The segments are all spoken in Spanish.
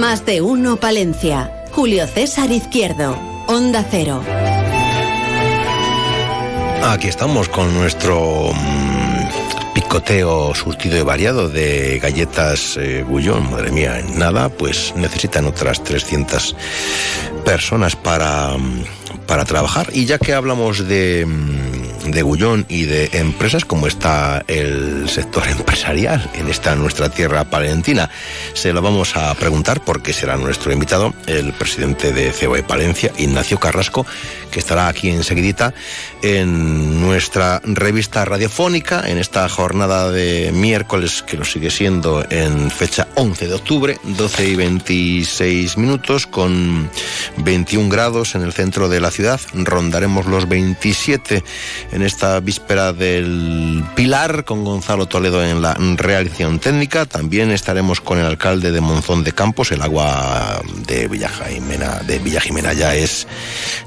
Más de uno Palencia. Julio César Izquierdo. Onda Cero. Aquí estamos con nuestro mm, picoteo surtido y variado de galletas eh. Madre mía, en nada, pues necesitan otras 300 personas para, mm, para trabajar. Y ya que hablamos de, mm, de Gullón y de empresas, como está el sector empresarial en esta nuestra tierra palentina, se lo vamos a preguntar porque será nuestro invitado, el presidente de COE Palencia, Ignacio Carrasco, que estará aquí enseguidita en nuestra revista radiofónica en esta jornada de miércoles que lo sigue siendo en fecha 11 de octubre, 12 y 26 minutos con 21 grados en el centro de la ciudad. Rondaremos los 27 en esta víspera del Pilar con Gonzalo Toledo en la realización técnica. También estaremos con el alcalde de Monzón de Campos. El agua de Villa Jimena, de Villa ya es,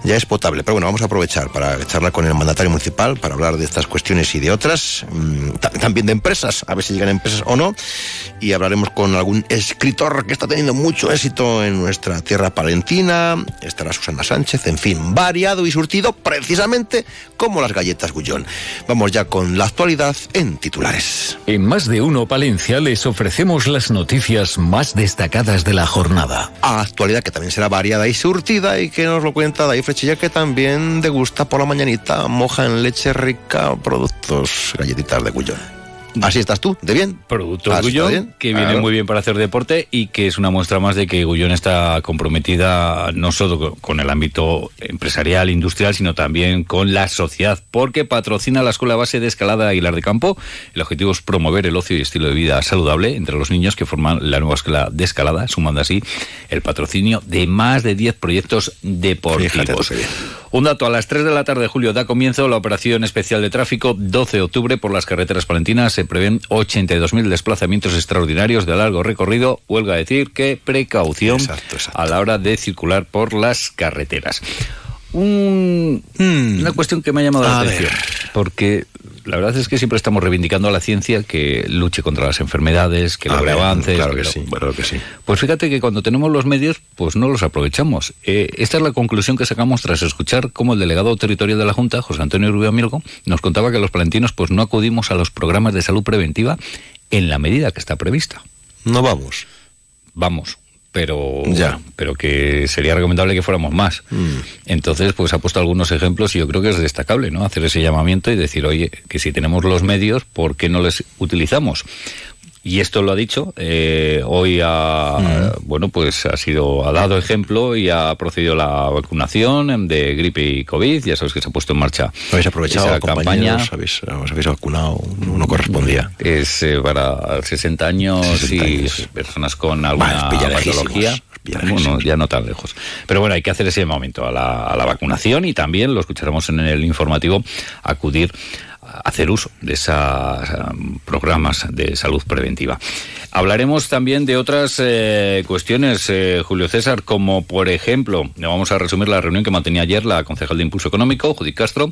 ya es potable. Pero bueno, vamos a aprovechar para charlar con el mandatario municipal para hablar de estas cuestiones y de otras. mm, ta- También de empresas, a ver si llegan empresas o no. Y hablaremos con algún escritor que está teniendo mucho éxito en nuestra tierra palentina. Estará Susana Sánchez, en fin, variado y surtido precisamente como las galletas Gullón. Vamos ya con la actualidad en titulares. En Más de Uno Palencia les ofrecemos las noticias más destacadas de la jornada. Actualidad que también será variada y surtida y que nos lo cuenta David Frechilla que también degusta por la mañanita, moja en leche rica, productos, galletitas de Gullón. Así estás tú, de bien. Productos ¿Así está Gullón, que viene Claro. muy bien para hacer deporte y que es una muestra más de que Gullón está comprometida no solo co- con el ámbito empresarial, industrial, sino también con la sociedad, porque patrocina la Escuela Base de Escalada Aguilar de Campo. El objetivo es promover el ocio y estilo de vida saludable entre los niños que forman la nueva Escuela de Escalada, sumando así el patrocinio de más de 10 proyectos deportivos. Un dato, a las 3 de la tarde, Julio, da comienzo la operación especial de tráfico 12 de octubre por las carreteras palentinas. Se prevén 82.000 desplazamientos extraordinarios de largo recorrido. Huelga decir que precaución Exacto, exacto. a la hora de circular por las carreteras. Un- Hmm. Una cuestión que me ha llamado la A atención, ver. porque la verdad es que siempre estamos reivindicando a la ciencia que luche contra las enfermedades, que logre avances. Claro que pero- sí, claro que sí. pues fíjate que cuando tenemos los medios, pues no los aprovechamos. Eh, esta es la conclusión que sacamos tras escuchar cómo el delegado territorial de la Junta, José Antonio Rubio Amigo, nos contaba que los palentinos pues no acudimos a los programas de salud preventiva en la medida que está prevista. No vamos. Vamos, pero Ya. pero que sería recomendable que fuéramos más. Mm. Entonces, pues ha puesto algunos ejemplos y yo creo que es destacable, ¿no? Hacer ese llamamiento y decir, oye, que si tenemos los medios, ¿por qué no les utilizamos? Y esto lo ha dicho, eh, hoy ha, Mm. bueno, pues ha sido, ha dado ejemplo y ha procedido la vacunación de gripe y COVID, ya sabes que se ha puesto en marcha Habéis aprovechado, esa campaña. habéis, os habéis vacunado, no correspondía. Es eh, para 60 años 60 y personas con alguna patología. Bueno, ya no tan lejos. Pero bueno, hay que hacer ese momento a la, a la vacunación y también, lo escucharemos en el informativo, acudir hacer uso de esos programas de salud preventiva. Hablaremos también de otras eh, cuestiones, eh, Julio César, como por ejemplo, vamos a resumir la reunión que mantenía ayer la concejal de Impulso Económico, Judith Castro,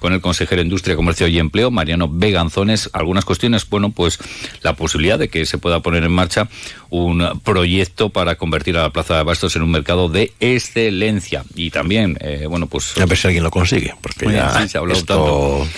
con el consejero de Industria, Comercio y Empleo, Mariano Beganzones. Algunas cuestiones, bueno, pues la posibilidad de que se pueda poner en marcha un proyecto para convertir a la Plaza de Abastos en un mercado de excelencia. Y también, eh, bueno, pues... A ver si alguien lo consigue, porque ya sí, se ha hablado esto tanto.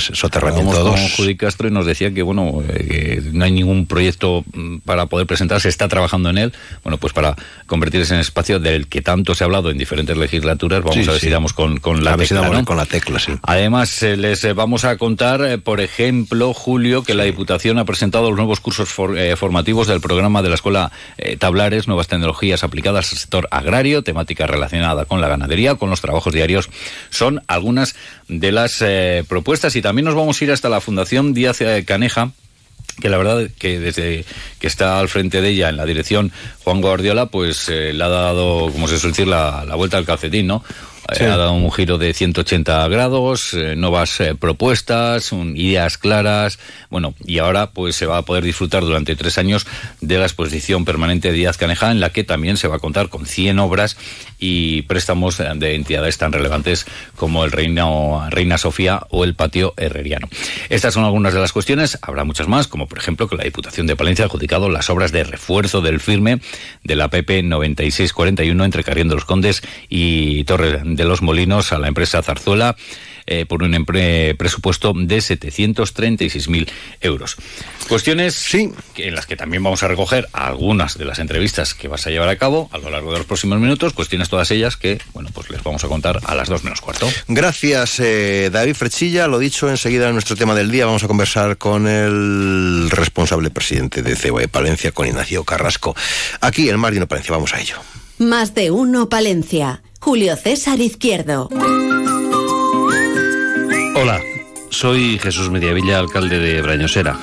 Soterramiento Hablamos con 2. Judy Castro y nos decía que bueno eh, que no hay ningún proyecto mm, para poder presentar, se está trabajando en él, bueno pues para convertirse en espacio del que tanto se ha hablado en diferentes legislaturas, vamos Sí, a ver sí. si damos con, con la A ver si tecla, damos ¿no? con la tecla, sí. Además, eh, les eh, vamos a contar, eh, por ejemplo, Julio, que la Diputación ha presentado los nuevos cursos for- formativos del programa de la Escuela Tablares, Nuevas Tecnologías Aplicadas al Sector Agrario, temática relacionada con la ganadería, con los trabajos diarios. Son algunas de las eh, propuestas y también nos vamos a ir hasta la Fundación Díaz eh, Caneja que la verdad que desde que está al frente de ella en la dirección Juan Guardiola, pues eh, le ha dado, como se suele decir, la, la vuelta al calcetín, ¿no? Ha dado un giro de 180 grados, eh, nuevas eh, propuestas, ideas claras. Bueno, y ahora pues se va a poder disfrutar durante tres años de la exposición permanente de Díaz Caneja, en la que también se va a contar con 100 obras y préstamos de entidades tan relevantes como el Reina, Reina Sofía o el Patio Herreriano. Estas son algunas de las cuestiones, habrá muchas más, como por ejemplo que la Diputación de Palencia ha adjudicado las obras de refuerzo del firme de la PP 9641 entre Carrión de los Condes y Torre de los Molinos a la empresa Zarzuela eh, por un presupuesto de 736.000 euros. Cuestiones sí. en las que también vamos a recoger algunas de las entrevistas que vas a llevar a cabo a lo largo de los próximos minutos, cuestiones todas ellas que, bueno, pues les vamos a contar a las dos menos cuarto. Gracias, eh, David Frechilla. Lo dicho, enseguida en nuestro tema del día vamos a conversar con el responsable presidente de COE Palencia, con Ignacio Carrasco. Aquí en Marino Palencia, vamos a ello. Más de uno Palencia. Julio César Izquierdo. Hola, soy Jesús Mediavilla, alcalde de Brañosera.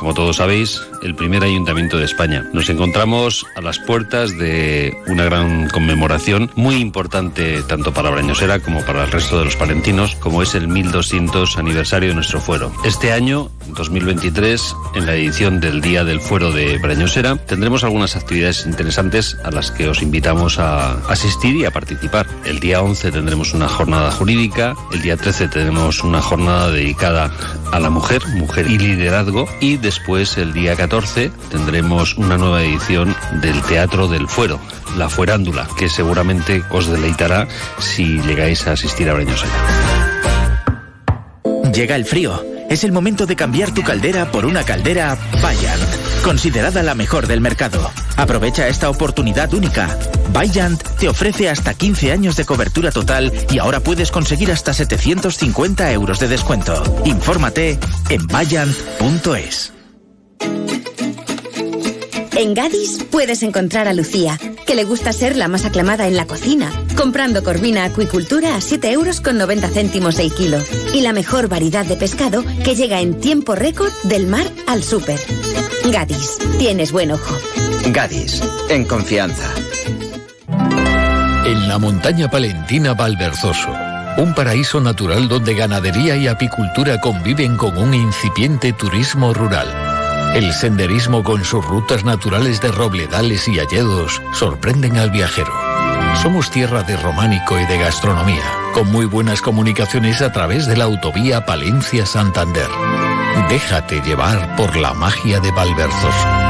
Como todos sabéis, el primer ayuntamiento de España. Nos encontramos a las puertas de una gran conmemoración muy importante tanto para Brañosera como para el resto de los palentinos, como es el 1200 aniversario de nuestro fuero. Este año, 2023, en la edición del Día del Fuero de Brañosera, tendremos algunas actividades interesantes a las que os invitamos a asistir y a participar. El día 11 tendremos una jornada jurídica, el día 13 tenemos una jornada dedicada a la mujer, mujer y liderazgo, y después el día 14 tendremos una nueva edición del Teatro del Fuero, La Fuerándula, que seguramente os deleitará si llegáis a asistir a Breñosera. Llega el frío. Es el momento de cambiar tu caldera por una caldera Bayant, considerada la mejor del mercado. Aprovecha esta oportunidad única. Bayant te ofrece hasta 15 años de cobertura total y ahora puedes conseguir hasta 750 euros de descuento. Infórmate en bayant.es. En Gadis puedes encontrar a Lucía, que le gusta ser la más aclamada en la cocina, comprando corvina acuicultura a 7 euros con 90 céntimos el kilo. Y la mejor variedad de pescado que llega en tiempo récord del mar al súper. Gadis, tienes buen ojo. Gadis, en confianza. En la montaña palentina Valverzoso, un paraíso natural donde ganadería y apicultura conviven con un incipiente turismo rural el senderismo con sus rutas naturales de robledales y alledos sorprenden al viajero. Somos tierra de románico y de gastronomía, con muy buenas comunicaciones a través de la autovía Palencia-Santander. Déjate llevar por la magia de Valverzoso.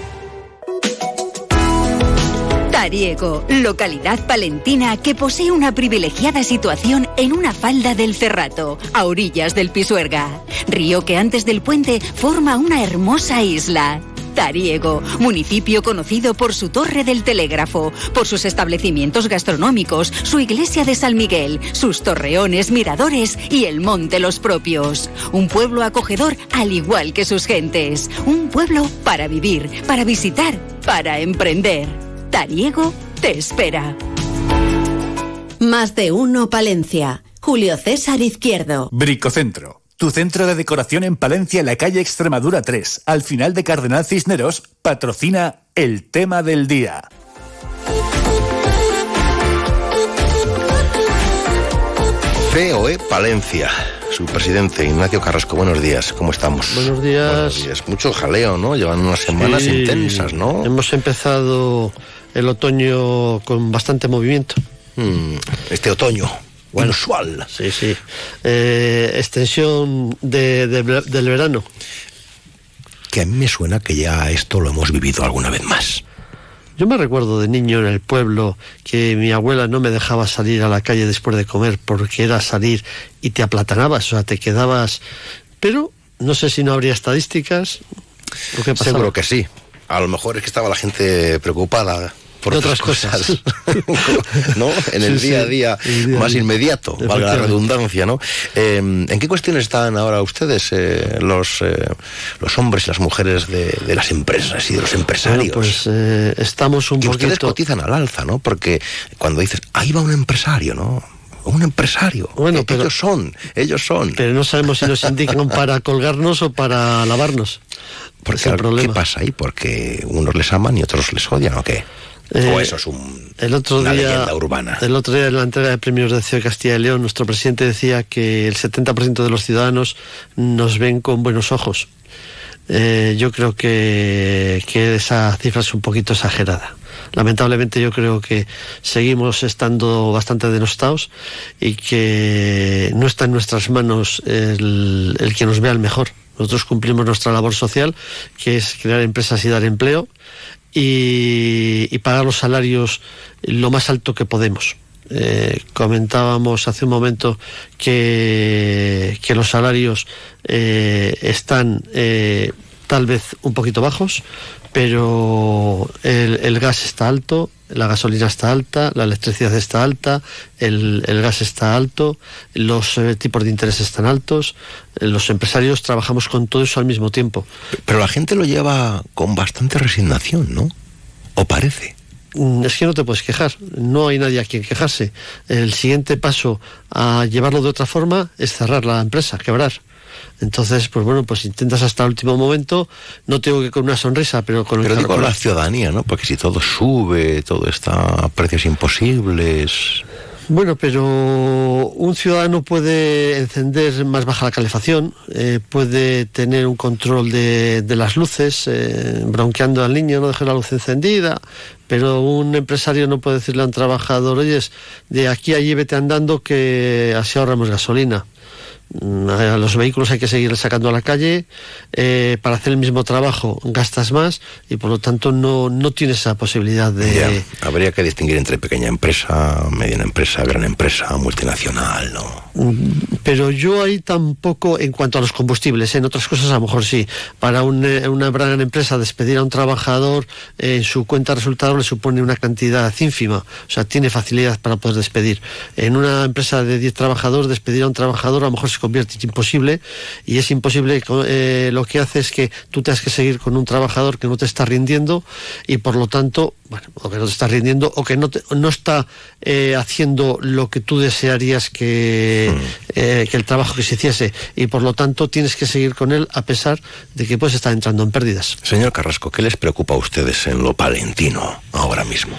Tariego, localidad palentina que posee una privilegiada situación en una falda del Cerrato, a orillas del Pisuerga, río que antes del puente forma una hermosa isla. Tariego, municipio conocido por su torre del telégrafo, por sus establecimientos gastronómicos, su iglesia de San Miguel, sus torreones, miradores y el monte los propios. Un pueblo acogedor al igual que sus gentes. Un pueblo para vivir, para visitar, para emprender. Tariego te espera. Más de uno Palencia. Julio César Izquierdo. Bricocentro. Tu centro de decoración en Palencia, en la calle Extremadura 3, al final de Cardenal Cisneros, patrocina el tema del día. COE Palencia, su presidente Ignacio Carrasco. Buenos días, ¿cómo estamos? Buenos días. Buenos días. Mucho jaleo, ¿no? Llevan unas semanas Sí, intensas, ¿no? Hemos empezado el otoño con bastante movimiento. Mm, este otoño. inusual. Sí, sí. Eh, extensión de- de ver- del verano. Que a mí me suena que ya esto lo hemos vivido alguna vez más. Yo me recuerdo de niño en el pueblo que mi abuela no me dejaba salir a la calle después de comer porque era salir y te aplatanabas, o sea, te quedabas. Pero no sé si no habría estadísticas. Seguro que sí. A lo mejor es que estaba la gente preocupada por otras, otras cosas, cosas. ¿no? En el Sí, día a sí, día el día a más inmediato, valga la redundancia, ¿no? Eh, ¿En qué cuestiones están ahora ustedes, eh, los, eh, los hombres y las mujeres de, de las empresas y de los empresarios? Bueno, pues eh, estamos un y ustedes poquito... cotizan al alza, ¿no? Porque cuando dices, ahí va un empresario, ¿no? Un empresario. Bueno, Eh, pero- ellos son, ellos son. Pero no sabemos si nos indican para colgarnos o para lavarnos. Porque, ¿Qué pasa ahí? Porque unos les aman y otros les odian, ¿o qué? Eh, o eso es un, El otro una día, leyenda urbana. El otro día en la entrega de premios de CEO Castilla y León, nuestro presidente decía que el 70% de los ciudadanos nos ven con buenos ojos. Eh, yo creo que, que esa cifra es un poquito exagerada. Lamentablemente yo creo que seguimos estando bastante denostados y que no está en nuestras manos el, el que nos vea el mejor. Nosotros cumplimos nuestra labor social, que es crear empresas y dar empleo y, pagar los salarios lo más alto que podemos. Eh, comentábamos hace un momento que, que los salarios eh, están eh, tal vez un poquito bajos, pero el, el gas está alto, la gasolina está alta, la electricidad está alta, el, el gas está alto, los eh, tipos de interés están altos, eh, los empresarios trabajamos con todo eso al mismo tiempo. Pero la gente lo lleva con bastante resignación, ¿no? ¿O parece? Mm, Es que no te puedes quejar, no hay nadie a quien quejarse. El siguiente paso a llevarlo de otra forma es cerrar la empresa, quebrar. Entonces, pues bueno, pues intentas hasta el último momento, no tengo que con una sonrisa, pero con el Pero digo con la la- ciudadanía, ¿no? Porque si todo sube, todo está a precios imposibles. Bueno, pero un ciudadano puede encender más baja la calefacción, eh, puede tener un control de, de las luces, eh, bronqueando al niño, no dejar la luz encendida, pero un empresario no puede decirle a un trabajador, oyes, de aquí a allí vete andando que así ahorramos gasolina. A los vehículos hay que seguir sacando a la calle, eh, para hacer el mismo trabajo gastas más y por lo tanto no, no tienes esa posibilidad de... Ya, habría que distinguir entre pequeña empresa, mediana empresa, gran empresa, multinacional, ¿no? Mm, Pero yo ahí tampoco, en cuanto a los combustibles, en otras cosas a lo mejor sí. Para un, eh, una gran empresa despedir a un trabajador eh, en su cuenta de resultados le supone una cantidad ínfima. O sea, tiene facilidad para poder despedir. En una empresa de 10 trabajadores, despedir a un trabajador a lo mejor se convierte en imposible y es imposible, eh, lo que hace es que tú tengas que seguir con un trabajador que no te está rindiendo y por lo tanto, bueno, o que no te está rindiendo o que no, te- no está eh, haciendo lo que tú desearías que, eh, que el trabajo que se hiciese y por lo tanto tienes que seguir con él a pesar de que puedes estar entrando en pérdidas. Señor Carrasco, ¿qué les preocupa a ustedes en lo palentino ahora mismo?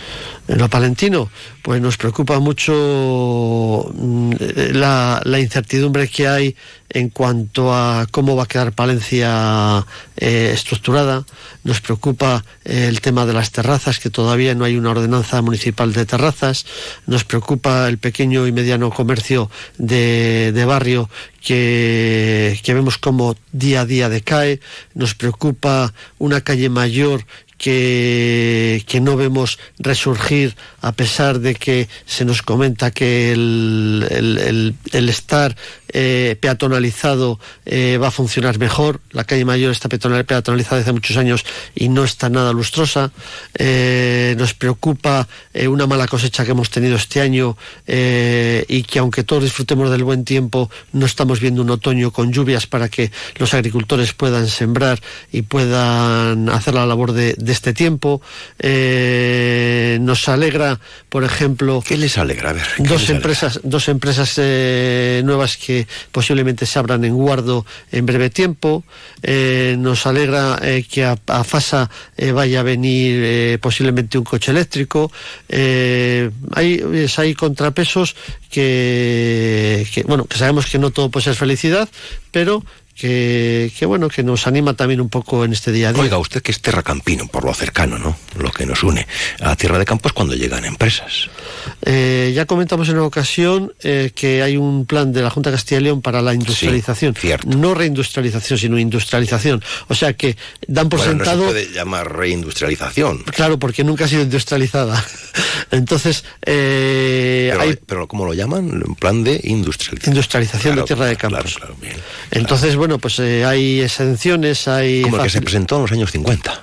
En lo palentino, pues nos preocupa mucho mm, eh, la, incertidumbre que hay en cuanto a cómo va a quedar Palencia eh, estructurada. Nos preocupa eh, el tema de las terrazas, que todavía no hay una ordenanza municipal de terrazas. Nos preocupa el pequeño y mediano comercio de, de barrio que, que vemos como día a día decae. Nos preocupa una calle mayor que, no vemos resurgir a pesar de que se nos comenta que el, el- el- el estar eh, peatonalizado eh, va a funcionar mejor. La calle mayor está peatonal- peatonalizada desde hace muchos años y no está nada lustrosa. Eh, nos preocupa eh, una mala cosecha que hemos tenido este año y que aunque todos disfrutemos del buen tiempo, no estamos viendo un otoño con lluvias para que los agricultores puedan sembrar y puedan hacer la labor de, de este tiempo. Nos alegra, por ejemplo, ¿Qué les alegra? A ver, ¿qué dos les alegra? empresas, dos empresas nuevas que posiblemente se abran en Guardo en breve tiempo. Eh, nos alegra eh, que a, Fasa eh, vaya a venir posiblemente un coche eléctrico. Hay, hay contrapesos que, que, bueno, que sabemos que no todo puede ser felicidad, pero que, que bueno, que nos anima también un poco en este día a día. Oiga, usted que es terracampino, por lo cercano, ¿no? Lo que nos une. A Tierra de Campo es cuando llegan empresas. Eh, ya comentamos en una ocasión eh, que hay un plan de la Junta de Castilla y León para la industrialización. No reindustrialización, sino industrialización. O sea que dan por Bueno, sentado. no se puede llamar reindustrialización. Claro, porque nunca ha sido industrializada. Entonces, eh, Pero, hay pero ¿cómo lo llaman? Un plan de industrialización. industrialización Claro, de tierra de claro, campos. claro, bien. Entonces, bueno, pues eh, hay exenciones, hay. Como el que se presentó en los años 50.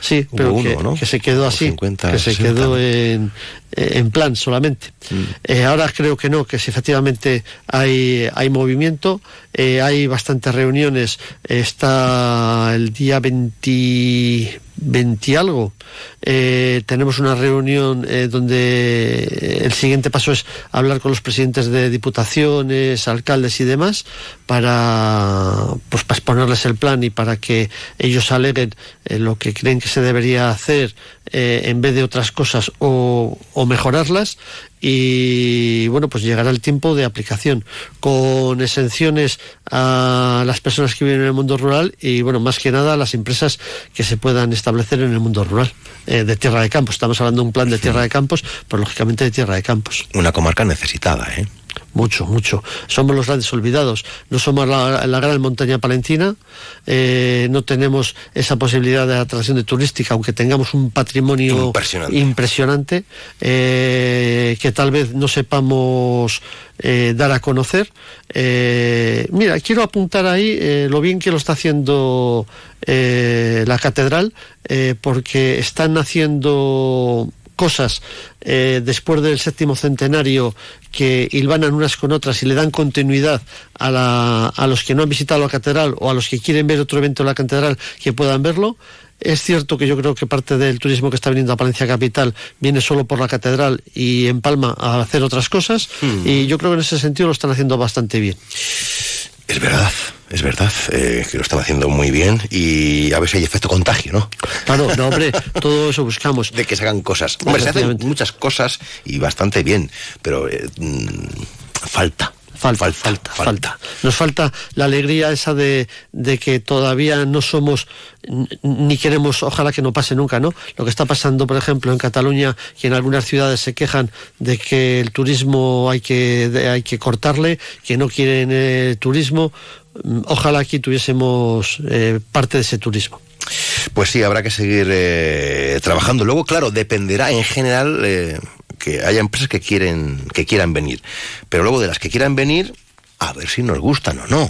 Sí, pero que, se quedó así, que se quedó en, en plan solamente. Mm. Eh, ahora creo que no, que si efectivamente hay, hay movimiento, eh, hay bastantes reuniones, está el día 20, 20 algo, eh, tenemos una reunión donde el siguiente paso es hablar con los presidentes de diputaciones, alcaldes y demás, para, pues, para exponerles el plan y para que ellos aleguen lo que creen que se debería hacer en vez de otras cosas o o mejorarlas y bueno pues llegará el tiempo de aplicación. Con exenciones a las personas que viven en el mundo rural y bueno más que nada a las empresas que se puedan establecer en el mundo rural eh, de tierra de campos. Estamos hablando de un plan de tierra de campos pues lógicamente de tierra de campos. Una comarca necesitada eh mucho, mucho. Somos los grandes olvidados. No somos la, gran montaña palentina, eh, no tenemos esa posibilidad de atracción de turística, aunque tengamos un patrimonio impresionante, eh, que tal vez no sepamos eh, dar a conocer. mira, quiero apuntar ahí lo bien que lo está haciendo la catedral, porque están haciendo cosas eh, después del séptimo centenario que hilvanan unas con otras y le dan continuidad a, a los que no han visitado la catedral o a los que quieren ver otro evento en la catedral que puedan verlo. Es cierto que yo creo que parte del turismo que está viniendo a Palencia Capital viene solo por la catedral y en Palma a hacer otras cosas hmm. y yo creo que en ese sentido lo están haciendo bastante bien. Es verdad, es verdad eh, que lo estaba haciendo muy bien y a ver si hay efecto contagio, ¿no? Claro, no, hombre, todo eso buscamos. De que se hagan cosas. Hombre, se hacen muchas cosas y bastante bien, pero eh, mm, falta. Falta, falta, falta, Nos falta la alegría esa de, de, que todavía no somos ni queremos, ojalá que no pase nunca, ¿no? Lo que está pasando, por ejemplo, en Cataluña, que en algunas ciudades se quejan de que el turismo hay que, hay que cortarle, que no quieren eh, turismo. Ojalá aquí tuviésemos eh, parte de ese turismo. Pues sí, habrá que seguir eh, trabajando. Luego, claro, dependerá en general que haya empresas que quieren que quieran venir, pero luego de las que quieran venir, a ver si nos gustan o no.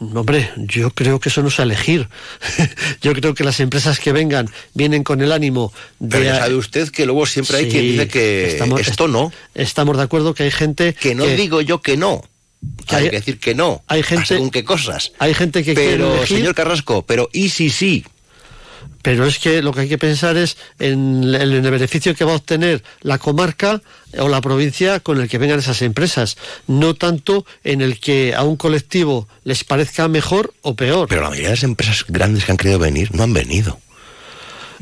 Hombre, yo creo que eso no es elegir. yo creo que las empresas que vengan vienen con el ánimo de. Pero sabe usted que luego siempre hay quien dice que esto no. Estamos de acuerdo que hay gente. Que no digo yo que no. Que hay, que decir que no. Hay gente. ¿Con qué cosas? Hay gente que pero, señor Carrasco, pero ¿y si sí? pero es que lo que hay que pensar es en, el beneficio que va a obtener la comarca o la provincia con el que vengan esas empresas, no tanto en el que a un colectivo les parezca mejor o peor. Pero la mayoría de las empresas grandes que han querido venir no han venido.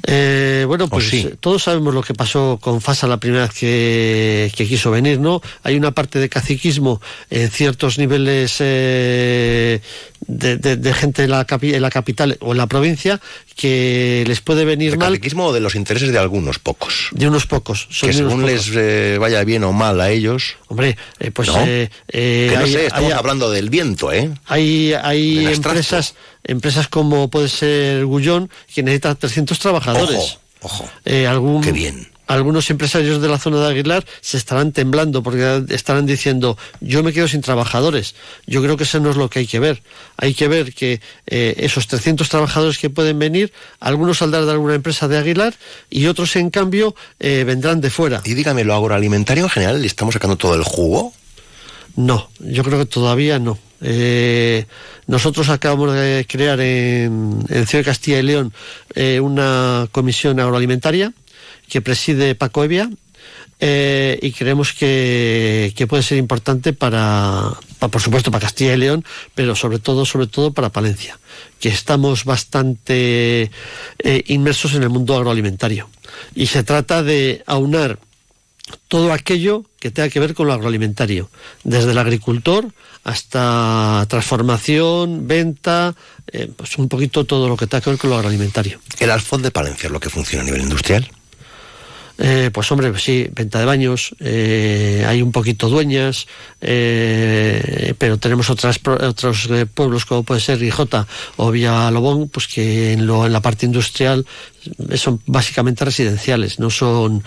Eh, bueno, pues todos sabemos lo que pasó con Fasa la primera vez que, quiso venir, ¿no? Hay una parte de caciquismo en ciertos niveles eh, de, gente en la, en la capital o en la provincia que les puede venir ¿El mal. caciquismo o de los intereses de algunos pocos? De unos pocos. que según les eh, vaya bien o mal a ellos. Hombre, pues. ¿No? que no sé, estamos hablando del viento, ¿eh? Hay, hay empresas empresas como puede ser Gullón, que necesita 300 trabajadores. Ojo, ojo. Eh, algún, Qué bien. Algunos empresarios de la zona de Aguilar se estarán temblando porque estarán diciendo, yo me quedo sin trabajadores. Yo creo que eso no es lo que hay que ver. Hay que ver que eh, esos 300 trabajadores que pueden venir, algunos saldrán de alguna empresa de Aguilar y otros, en cambio, eh, vendrán de fuera. Y dígame, ¿lo agroalimentario en general le estamos sacando todo el jugo? No, yo creo que todavía no. Eh, nosotros acabamos de crear en, en Ciudad de Castilla y León eh, una comisión agroalimentaria que preside Paco Evia eh, y creemos que, puede ser importante para, por supuesto, para Castilla y León, pero sobre todo, sobre todo para Palencia, que estamos bastante inmersos en el mundo agroalimentario. Y se trata de aunar todo aquello que tenga que ver con lo agroalimentario, desde el agricultor hasta transformación, venta, eh, pues un poquito todo lo que tenga que ver con lo agroalimentario. ¿El Alfón de Palencia es lo que funciona a nivel industrial? Eh, pues hombre, sí, venta de baños, eh, hay un poquito dueñas, eh, pero tenemos otras, otros pueblos como puede ser Rijota o Villalobón, pues que en, lo, en la parte industrial son básicamente residenciales, no son,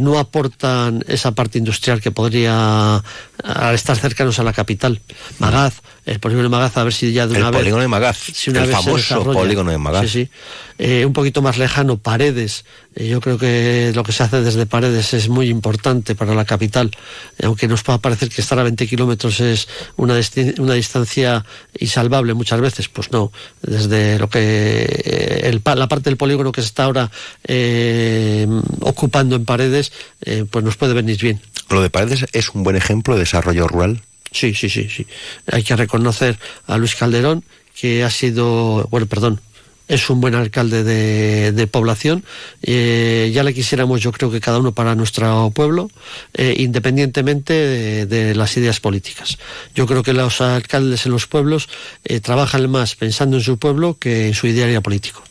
no aportan esa parte industrial que podría al estar cercanos a la capital. Magaz, el polígono de Magaz, a ver si ya de una el vez... polígono de Magaz, si una el vez famoso polígono de Magaz. Sí, sí. Eh, un poquito más lejano, Paredes. Eh, yo creo que lo que se hace desde Paredes es muy importante para la capital, Eh, aunque nos pueda parecer que estar a 20 kilómetros es una, una distancia insalvable muchas veces, pues no. Desde lo que el la parte del polígono que se está ahora eh, ocupando en Paredes, pues nos puede venir bien. Lo de Paredes es un buen ejemplo de desarrollo rural. Sí, sí, sí, sí. Hay que reconocer a Luis Calderón, que ha sido, bueno, perdón, es un buen alcalde de, de población. Eh, ya le quisiéramos, yo creo que cada uno para nuestro pueblo, eh, independientemente de, las ideas políticas. Yo creo que los alcaldes en los pueblos eh, trabajan más pensando en su pueblo que en su ideario político.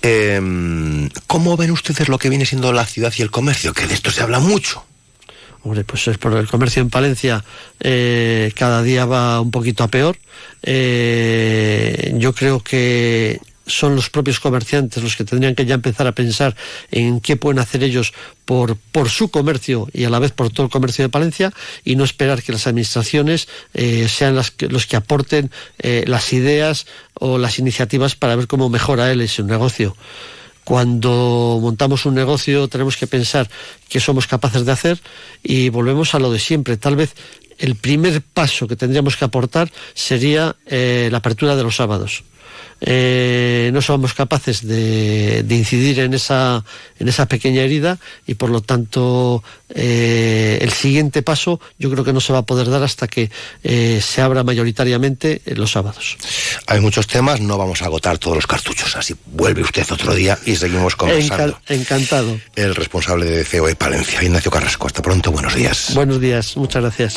Eh, ¿Cómo ven ustedes lo que viene siendo la ciudad y el comercio? Que de esto se habla mucho. Hombre, pues es por el comercio en Palencia eh, cada día va un poquito a peor. Eh, yo creo que son los propios comerciantes los que tendrían que ya empezar a pensar en qué pueden hacer ellos por, por su comercio y a la vez por todo el comercio de Palencia y no esperar que las administraciones eh, sean las que- los que aporten eh, las ideas o las iniciativas para ver cómo mejora él ese negocio cuando montamos un negocio tenemos que pensar qué somos capaces de hacer y volvemos a lo de siempre. Tal vez el primer paso que tendríamos que aportar sería eh, la apertura de los sábados. Eh, no somos capaces de, de incidir en esa, en esa pequeña herida y por lo tanto eh, el siguiente paso yo creo que no se va a poder dar hasta que eh, se abra mayoritariamente los sábados. Hay muchos temas, no vamos a agotar todos los cartuchos, así vuelve usted otro día y seguimos conversando. Enca- encantado. El responsable de COE Palencia, Ignacio Carrasco. Hasta pronto, buenos días. Buenos días, muchas gracias.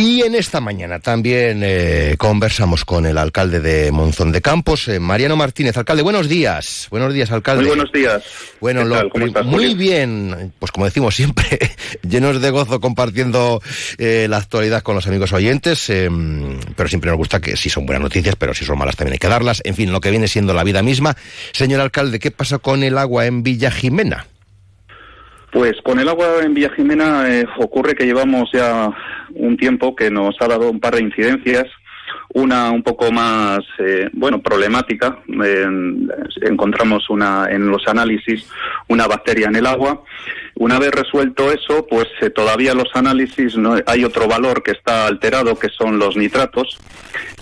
Y en esta mañana también eh, conversamos con el alcalde de Monzón de Campos, eh, Mariano Martínez. Alcalde, buenos días. Buenos días, alcalde. Muy buenos días. Bueno, ¿Qué lo muy bien, pues como decimos siempre, llenos de gozo compartiendo eh, la actualidad con los amigos oyentes, eh, pero siempre nos gusta que si son buenas noticias, pero si son malas también hay que darlas. En fin, lo que viene siendo la vida misma. Señor alcalde, ¿qué pasa con el agua en Villa Jimena? Pues con el agua en Villa Jimena eh, ocurre que llevamos ya un tiempo que nos ha dado un par de incidencias. Una un poco más, eh, bueno, problemática. En- encontramos una, en los análisis una bacteria en el agua. Una vez resuelto eso, pues eh, todavía los análisis no, hay otro valor que está alterado, que son los nitratos.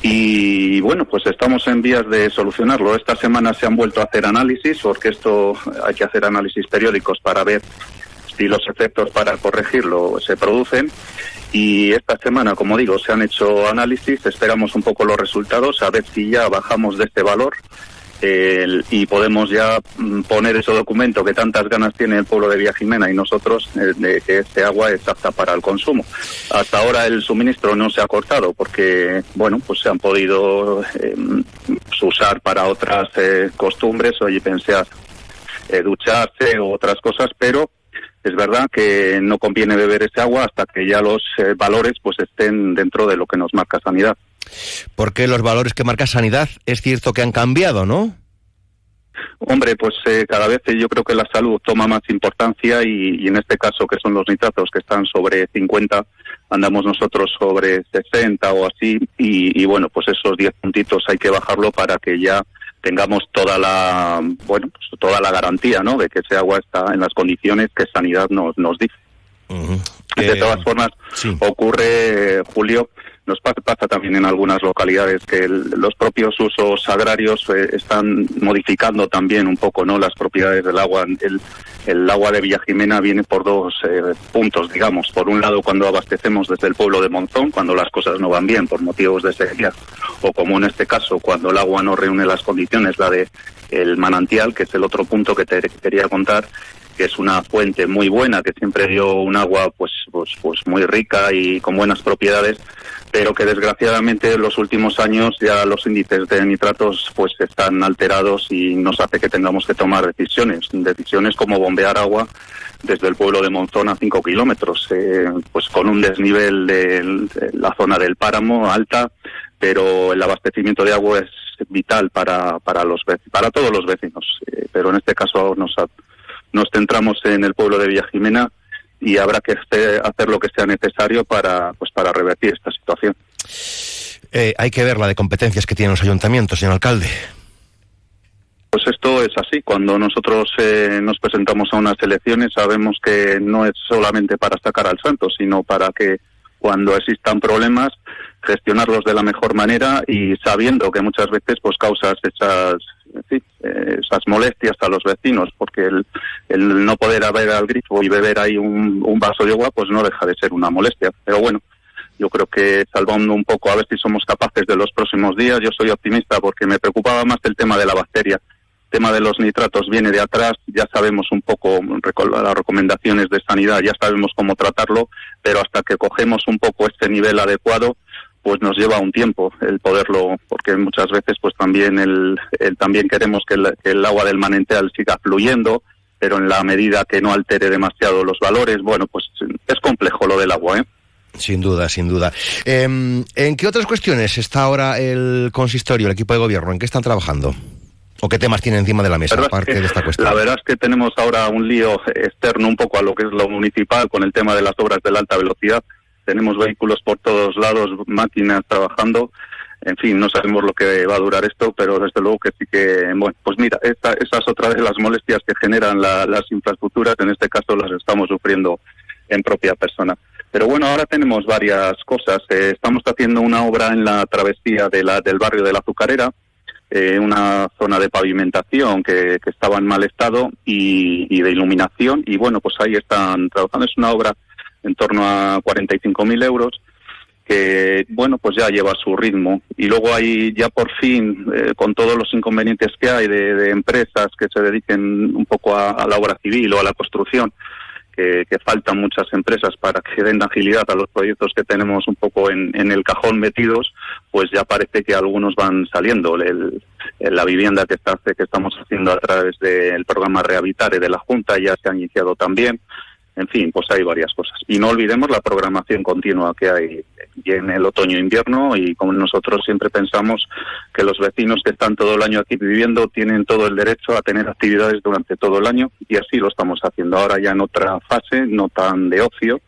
Y bueno, pues estamos en vías de solucionarlo. Esta semana se han vuelto a hacer análisis, porque esto hay que hacer análisis periódicos para ver si los efectos para corregirlo se producen. Y esta semana, como digo, se han hecho análisis, esperamos un poco los resultados, a ver si ya bajamos de este valor y podemos ya mm, poner ese documento que tantas ganas tiene el pueblo de Villa Jimena y nosotros eh, de que este agua es apta para el consumo. Hasta ahora el suministro no se ha cortado porque, bueno, pues se han podido eh, usar para otras eh, costumbres, oye, pensé a eh, ducharse o otras cosas, pero es verdad que no conviene beber ese agua hasta que ya los eh, valores pues estén dentro de lo que nos marca sanidad. Porque los valores que marca Sanidad es cierto que han cambiado, ¿no? Hombre, pues eh, cada vez yo creo que la salud toma más importancia y, y en este caso que son los nitratos que están sobre 50, andamos nosotros sobre 60 o así y, y bueno, pues esos 10 puntitos hay que bajarlo para que ya tengamos toda la bueno pues toda la garantía no de que ese agua está en las condiciones que sanidad nos nos dice. De todas formas ocurre Julio nos pasa, también en algunas localidades que los propios usos agrarios eh, están modificando también un poco no las propiedades del agua. El, el agua de Villa Jimena viene por dos eh, puntos, digamos. Por un lado, cuando abastecemos desde el pueblo de Monzón, cuando las cosas no van bien por motivos de sequía, o como en este caso, cuando el agua no reúne las condiciones, la de el manantial, que es el otro punto que te quería contar, que es una fuente muy buena, que siempre dio un agua pues, pues, pues muy rica y con buenas propiedades, pero que desgraciadamente en los últimos años ya los índices de nitratos pues están alterados y nos hace que tengamos que tomar decisiones, decisiones como bombear agua desde el pueblo de Monzón a 5 kilómetros, eh, pues con un desnivel de, la zona del páramo alta, pero el abastecimiento de agua es vital para, para, los, para todos los vecinos, eh, pero en este caso nos ha nos centramos en el pueblo de Villa Jimena y habrá que hacer lo que sea necesario para, pues, para revertir esta situación. Eh, hay que ver la de competencias que tienen los ayuntamientos, señor alcalde. Pues esto es así. Cuando nosotros eh, nos presentamos a unas elecciones sabemos que no es solamente para sacar al santo, sino para que cuando existan problemas gestionarlos de la mejor manera y sabiendo que muchas veces pues causas esas eh, esas molestias a los vecinos, porque el, el no poder haber al grifo y beber ahí un, vaso de agua, pues no deja de ser una molestia. Pero bueno, yo creo que salvando un poco a ver si somos capaces de los próximos días, yo soy optimista porque me preocupaba más el tema de la bacteria. El tema de los nitratos viene de atrás, ya sabemos un poco las recomendaciones de sanidad, ya sabemos cómo tratarlo, pero hasta que cogemos un poco este nivel adecuado, pues nos lleva un tiempo el poderlo, porque muchas veces pues también el, también queremos que el, agua del manantial siga fluyendo, pero en la medida que no altere demasiado los valores, bueno, pues es complejo lo del agua, ¿eh? Sin duda, sin duda. Em, ¿En qué otras cuestiones está ahora el consistorio, el equipo de gobierno? ¿En qué están trabajando? ¿O qué temas tienen encima de la mesa, aparte de esta cuestión? La verdad es que tenemos ahora un lío externo un poco a lo que es lo municipal con el tema de las obras de la alta velocidad tenemos vehículos por todos lados, máquinas trabajando. En fin, no sabemos lo que va a durar esto, pero desde luego que sí que, bueno, pues mira, esta, esa es otra de las molestias que generan las infraestructuras, en este caso las estamos sufriendo en propia persona. Pero bueno, ahora tenemos varias cosas. Eh, estamos haciendo una obra en la travesía de la, del barrio de la Azucarera, eh, una zona de pavimentación que, que, estaba en mal estado y de iluminación. Y bueno, pues ahí están trabajando. Es una obra en torno a 45.000 euros, que bueno, pues ya lleva su ritmo. Y luego hay ya por fin, eh, con todos los inconvenientes que hay de, empresas que se dediquen un poco a, la obra civil o a la construcción, que, faltan muchas empresas para que den agilidad a los proyectos que tenemos un poco en, el cajón metidos, pues ya parece que algunos van saliendo. la vivienda que, está, que estamos haciendo a través del programa Rehabilitare de la Junta ya se ha iniciado también. En fin, pues hay varias cosas. Y no olvidemos la programación continua que hay en el otoño-invierno y como nosotros siempre pensamos que los vecinos que están todo el año aquí viviendo tienen todo el derecho a tener actividades durante todo el año y así lo estamos haciendo ahora ya en otra fase, no tan de ocio,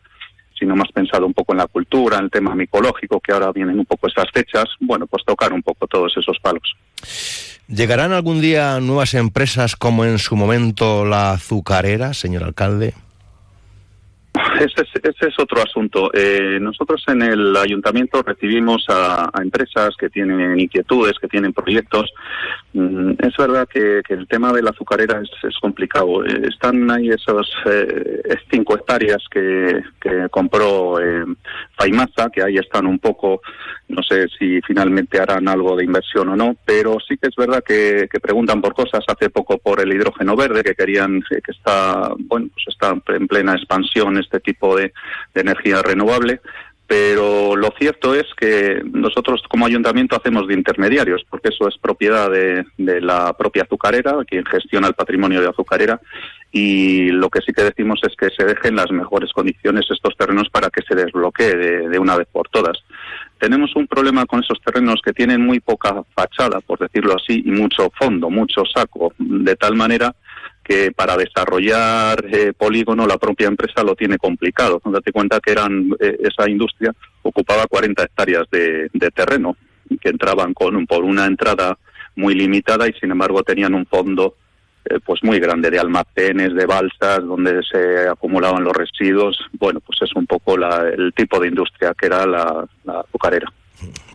sino más pensado un poco en la cultura, en el tema micológico, que ahora vienen un poco esas fechas, bueno, pues tocar un poco todos esos palos. ¿Llegarán algún día nuevas empresas como en su momento la azucarera, señor alcalde? Ese es, otro asunto. Eh, nosotros en el ayuntamiento recibimos a, empresas que tienen inquietudes, que tienen proyectos. Mm, es verdad que, el tema de la azucarera es, complicado. Eh, están ahí esas eh, cinco hectáreas que, compró Faimasa, que ahí están un poco, no sé si finalmente harán algo de inversión o no, pero sí que es verdad que, preguntan por cosas. Hace poco por el hidrógeno verde, que querían, que está, bueno, pues está en plena expansión este tipo de, energía renovable, pero lo cierto es que nosotros como ayuntamiento hacemos de intermediarios, porque eso es propiedad de, la propia azucarera, quien gestiona el patrimonio de azucarera, y lo que sí que decimos es que se dejen las mejores condiciones estos terrenos para que se desbloquee de una vez por todas. Tenemos un problema con esos terrenos que tienen muy poca fachada, por decirlo así, y mucho fondo, mucho saco, de tal manera que para desarrollar eh, polígono la propia empresa lo tiene complicado. Date cuenta que eran eh, esa industria ocupaba 40 hectáreas de, terreno que entraban con por una entrada muy limitada y sin embargo tenían un fondo eh, pues muy grande de almacenes, de balsas, donde se acumulaban los residuos. Bueno, pues es un poco el tipo de industria que era la, azucarera.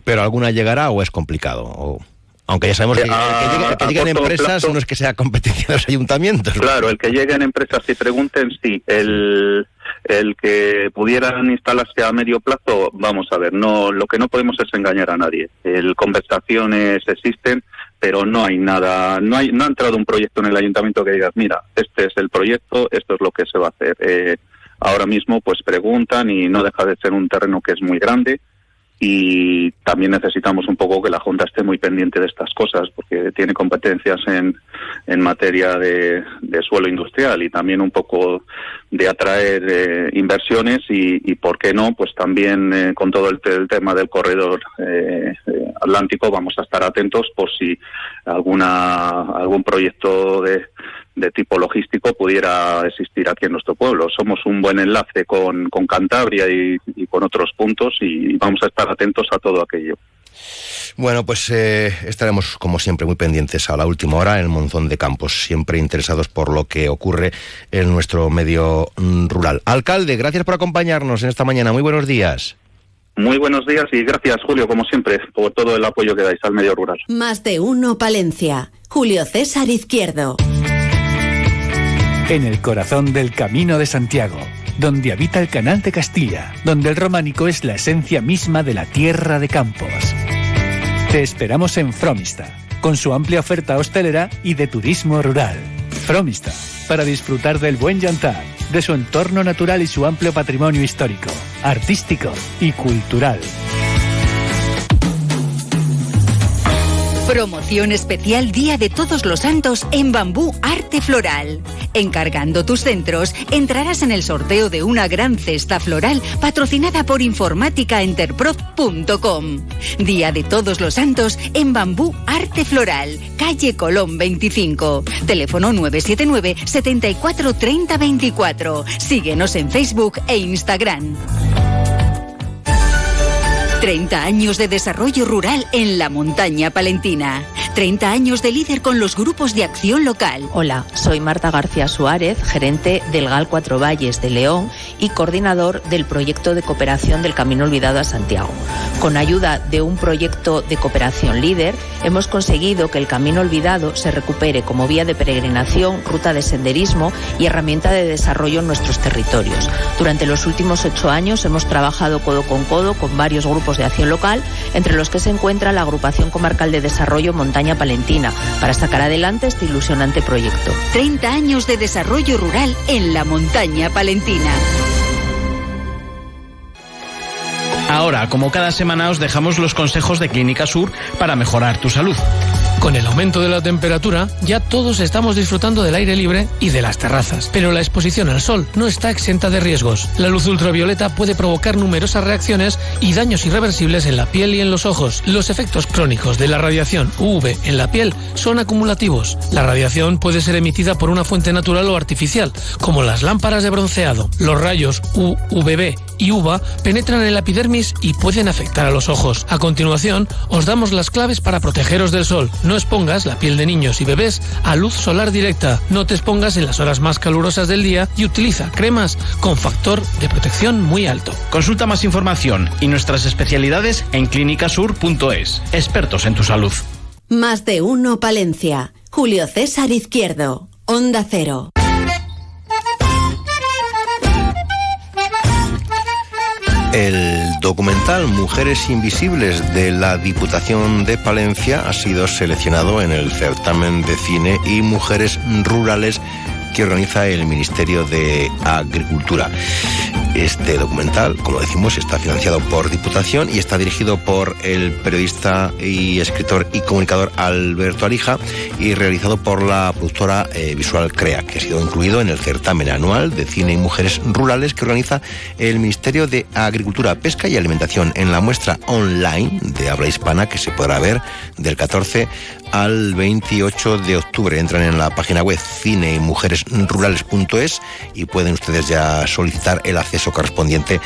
¿Pero alguna llegará o es complicado? O... Aunque ya sabemos que, el que, lleguen empresas no es que sea competencia de los ayuntamientos. Claro, el que lleguen empresas y pregunten, sí. El, el que pudieran instalarse a medio plazo, vamos a ver, no lo que no podemos es engañar a nadie. El conversaciones existen, pero no hay nada, no hay no ha entrado un proyecto en el ayuntamiento que digas, mira, este es el proyecto, esto es lo que se va a hacer. Eh, ahora mismo pues preguntan y no deja de ser un terreno que es muy grande y también necesitamos un poco que la Junta esté muy pendiente de estas cosas, porque tiene competencias en, en materia de, suelo industrial y también un poco de atraer eh, inversiones y, y, ¿por qué no? Pues también eh, con todo el, tema del corredor eh, atlántico vamos a estar atentos por si alguna algún proyecto de, de tipo logístico pudiera existir aquí en nuestro pueblo. Somos un buen enlace con, con Cantabria y, con otros puntos y vamos a estar atentos a todo aquello. Bueno, pues eh, estaremos como siempre muy pendientes a la última hora en el Monzón de Campos, siempre interesados por lo que ocurre en nuestro medio rural. Alcalde, gracias por acompañarnos en esta mañana. Muy buenos días. Muy buenos días y gracias, Julio, como siempre, por todo el apoyo que dais al medio rural. Más de uno, Palencia. Julio César Izquierdo en el corazón del Camino de Santiago, donde habita el Canal de Castilla, donde el románico es la esencia misma de la tierra de campos. Te esperamos en Fromista, con su amplia oferta hostelera y de turismo rural. Fromista, para disfrutar del buen yantar, de su entorno natural y su amplio patrimonio histórico, artístico y cultural. Promoción especial Día de Todos los Santos en Bambú Arte Floral. Encargando tus centros, entrarás en el sorteo de una gran cesta floral patrocinada por informáticaenterprof.com. Día de Todos los Santos en Bambú Arte Floral, calle Colón 25. Teléfono 979 74 30 24. Síguenos en Facebook e Instagram. 30 años de desarrollo rural en la montaña palentina. 30 años de líder con los grupos de acción local. Hola, soy Marta García Suárez, gerente del GAL Cuatro Valles de León y coordinador del proyecto de cooperación del Camino Olvidado a Santiago. Con ayuda de un proyecto de cooperación líder, hemos conseguido que el Camino Olvidado se recupere como vía de peregrinación, ruta de senderismo y herramienta de desarrollo en nuestros territorios. Durante los últimos ocho años hemos trabajado codo con codo con varios grupos de acción local, entre los que se encuentra la Agrupación Comarcal de Desarrollo Montaña Palentina, para sacar adelante este ilusionante proyecto. 30 años de desarrollo rural en la montaña palentina. Ahora, como cada semana, os dejamos los consejos de Clínica Sur para mejorar tu salud. Con el aumento de la temperatura, ya todos estamos disfrutando del aire libre y de las terrazas. Pero la exposición al sol no está exenta de riesgos. La luz ultravioleta puede provocar numerosas reacciones y daños irreversibles en la piel y en los ojos. Los efectos crónicos de la radiación UV en la piel son acumulativos. La radiación puede ser emitida por una fuente natural o artificial, como las lámparas de bronceado. Los rayos UVB y UVA penetran en la epidermis y pueden afectar a los ojos. A continuación, os damos las claves para protegeros del sol. No expongas la piel de niños y bebés a luz solar directa. No te expongas en las horas más calurosas del día y utiliza cremas con factor de protección muy alto. Consulta más información y nuestras especialidades en clínicasur.es. Expertos en tu salud. Más de uno Palencia. Julio César Izquierdo. Onda Cero. El documental Mujeres Invisibles de la Diputación de Palencia ha sido seleccionado en el certamen de cine y Mujeres Rurales que organiza el Ministerio de Agricultura. Este documental, como decimos, está financiado por Diputación y está dirigido por el periodista y escritor y comunicador Alberto Arija y realizado por la productora eh, visual CREA, que ha sido incluido en el certamen anual de cine y mujeres rurales que organiza el Ministerio de Agricultura, Pesca y Alimentación. En la muestra online de habla hispana que se podrá ver del 14 al 28 de octubre. Entran en la página web cine y pueden ustedes ya solicitar el acceso acceso correspondiente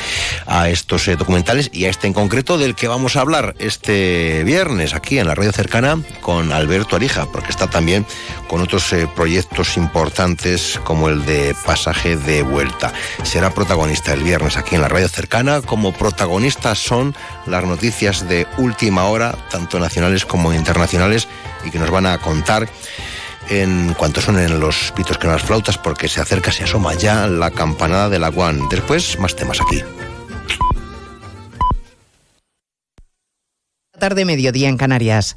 a estos eh, documentales y a este en concreto del que vamos a hablar este viernes aquí en la radio cercana con Alberto Arija, porque está también con otros eh, proyectos importantes como el de pasaje de vuelta. Será protagonista el viernes aquí en la radio cercana, como protagonistas son las noticias de última hora, tanto nacionales como internacionales, y que nos van a contar en cuanto suenen los pitos que las flautas, porque se acerca, se asoma ya la campanada de la Guan. Después, más temas aquí. Tarde mediodía en Canarias.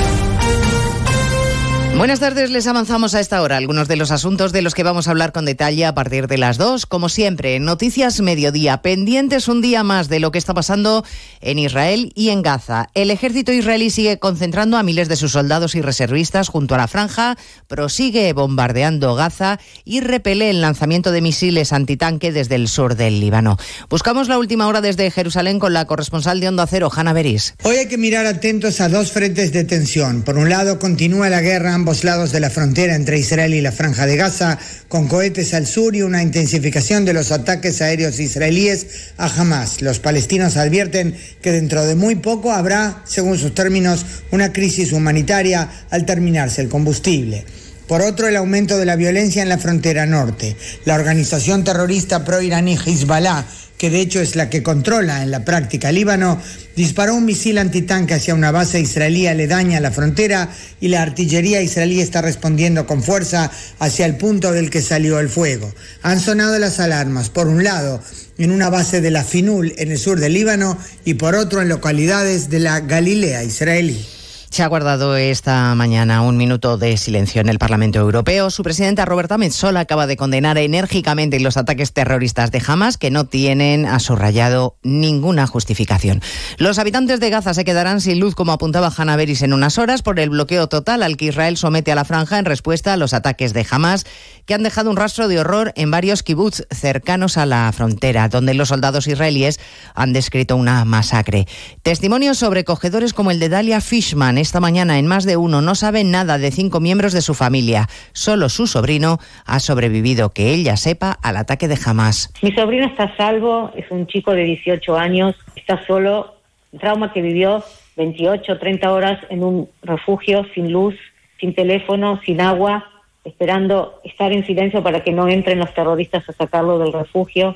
Buenas tardes, les avanzamos a esta hora algunos de los asuntos de los que vamos a hablar con detalle a partir de las dos. Como siempre, Noticias Mediodía, pendientes un día más de lo que está pasando en Israel y en Gaza. El ejército israelí sigue concentrando a miles de sus soldados y reservistas junto a la franja, prosigue bombardeando Gaza y repele el lanzamiento de misiles antitanque desde el sur del Líbano. Buscamos la última hora desde Jerusalén con la corresponsal de Onda Cero, Hanna Beris. Hoy hay que mirar atentos a dos frentes de tensión. Por un lado, continúa la guerra ambos lados de la frontera entre Israel y la Franja de Gaza, con cohetes al sur y una intensificación de los ataques aéreos israelíes a Hamas. Los palestinos advierten que dentro de muy poco habrá, según sus términos, una crisis humanitaria al terminarse el combustible. Por otro, el aumento de la violencia en la frontera norte. La organización terrorista pro-iraní Hezbollah que de hecho es la que controla en la práctica Líbano, disparó un misil antitanque hacia una base israelí aledaña a la frontera y la artillería israelí está respondiendo con fuerza hacia el punto del que salió el fuego. Han sonado las alarmas, por un lado, en una base de la Finul en el sur del Líbano y por otro en localidades de la Galilea israelí. Se ha guardado esta mañana un minuto de silencio en el Parlamento Europeo. Su presidenta Roberta Metsola acaba de condenar enérgicamente los ataques terroristas de Hamas que no tienen a su rayado ninguna justificación. Los habitantes de Gaza se quedarán sin luz, como apuntaba Hanna Beris en unas horas, por el bloqueo total al que Israel somete a la franja en respuesta a los ataques de Hamas, que han dejado un rastro de horror en varios kibbutz cercanos a la frontera, donde los soldados israelíes han descrito una masacre. Testimonios sobrecogedores como el de Dalia Fishman, esta mañana en más de uno no sabe nada de cinco miembros de su familia. Solo su sobrino ha sobrevivido, que ella sepa, al ataque de Hamas. Mi sobrino está a salvo, es un chico de 18 años, está solo, trauma que vivió 28, 30 horas en un refugio sin luz, sin teléfono, sin agua, esperando estar en silencio para que no entren los terroristas a sacarlo del refugio.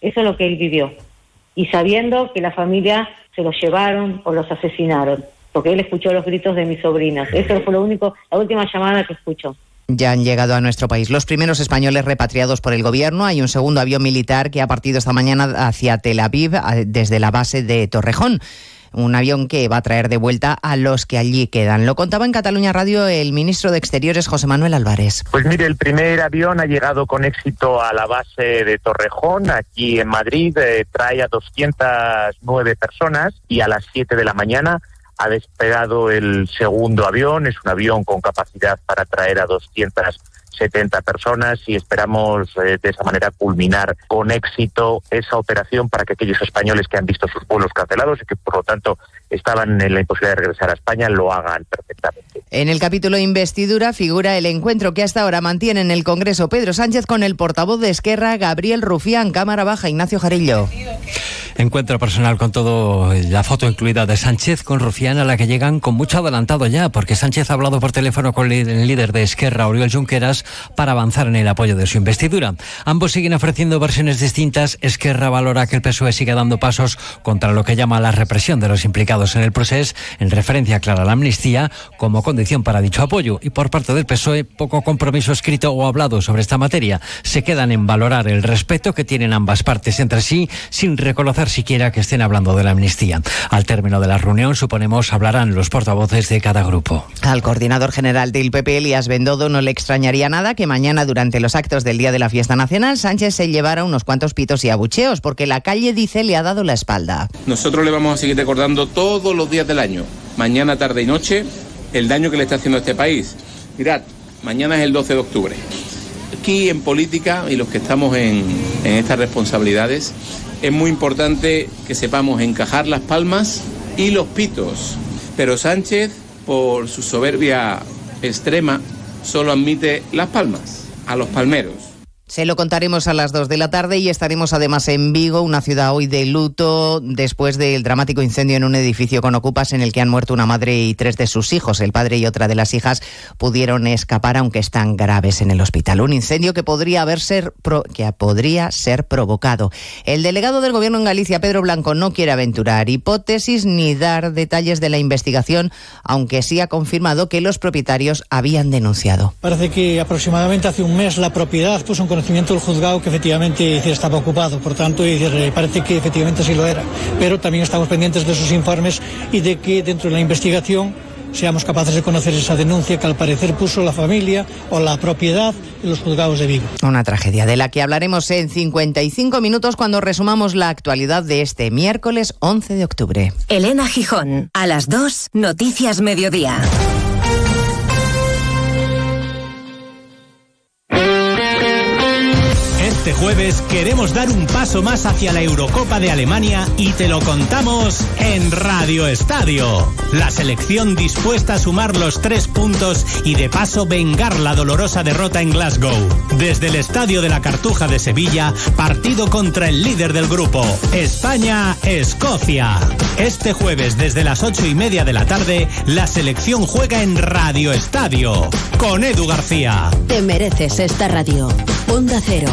Eso es lo que él vivió. Y sabiendo que la familia se los llevaron o los asesinaron porque él escuchó los gritos de mis sobrinas. Eso fue lo único, la última llamada que escuchó. Ya han llegado a nuestro país los primeros españoles repatriados por el gobierno. Hay un segundo avión militar que ha partido esta mañana hacia Tel Aviv desde la base de Torrejón un avión que va a traer de vuelta a los que allí quedan. Lo contaba en Cataluña Radio el ministro de Exteriores, José Manuel Álvarez. Pues mire, el primer avión ha llegado con éxito a la base de Torrejón, aquí en Madrid, eh, trae a 209 personas y a las 7 de la mañana ha despegado el segundo avión, es un avión con capacidad para traer a 270 personas y esperamos eh, de esa manera culminar con éxito esa operación para que aquellos españoles que han visto sus vuelos cancelados y que por lo tanto estaban en la imposibilidad de regresar a España lo hagan perfectamente. En el capítulo investidura figura el encuentro que hasta ahora mantiene en el Congreso Pedro Sánchez con el portavoz de Esquerra, Gabriel Rufián, Cámara Baja, Ignacio Jarillo. Encuentro personal con todo, la foto incluida de Sánchez con Rufián, a la que llegan con mucho adelantado ya, porque Sánchez ha hablado por teléfono con el líder de Esquerra, Oriol Junqueras, para avanzar en el apoyo de su investidura. Ambos siguen ofreciendo versiones distintas. Esquerra valora que el PSOE sigue dando pasos contra lo que llama la represión de los implicados en el proceso, en referencia clara a la amnistía, como condición para dicho apoyo. Y por parte del PSOE, poco compromiso escrito o hablado sobre esta materia. Se quedan en valorar el respeto que tienen ambas partes entre sí, sin reconocer siquiera que estén hablando de la amnistía. Al término de la reunión, suponemos, hablarán los portavoces de cada grupo. Al coordinador general del PP, Elías Bendodo, no le extrañaría nada que mañana, durante los actos del Día de la Fiesta Nacional, Sánchez se llevara unos cuantos pitos y abucheos, porque la calle, dice, le ha dado la espalda. Nosotros le vamos a seguir recordando todos los días del año, mañana, tarde y noche, el daño que le está haciendo a este país. Mirad, mañana es el 12 de octubre. Aquí en política y los que estamos en, en estas responsabilidades, es muy importante que sepamos encajar las palmas y los pitos. Pero Sánchez por su soberbia extrema, solo admite las palmas a los palmeros. Se lo contaremos a las 2 de la tarde y estaremos además en Vigo, una ciudad hoy de luto, después del dramático incendio en un edificio con ocupas en el que han muerto una madre y tres de sus hijos. El padre y otra de las hijas pudieron escapar, aunque están graves en el hospital. Un incendio que podría, haber ser que podría ser provocado. El delegado del Gobierno en Galicia, Pedro Blanco, no quiere aventurar hipótesis ni dar detalles de la investigación, aunque sí ha confirmado que los propietarios habían denunciado. Parece que aproximadamente hace un mes la propiedad puso un conocimiento del juzgado que efectivamente estaba ocupado. Por tanto, parece que efectivamente sí lo era. Pero también estamos pendientes de sus informes y de que dentro de la investigación seamos capaces de conocer esa denuncia que al parecer puso la familia o la propiedad en los juzgados de Vigo. Una tragedia de la que hablaremos en 55 minutos cuando resumamos la actualidad de este miércoles 11 de octubre. Elena Gijón, a las 2, Noticias Mediodía. Este jueves queremos dar un paso más hacia la Eurocopa de Alemania y te lo contamos en Radio Estadio. La selección dispuesta a sumar los tres puntos y de paso vengar la dolorosa derrota en Glasgow. Desde el Estadio de la Cartuja de Sevilla, partido contra el líder del grupo, España-Escocia. Este jueves desde las ocho y media de la tarde, la selección juega en Radio Estadio con Edu García. Te mereces esta radio. Onda Cero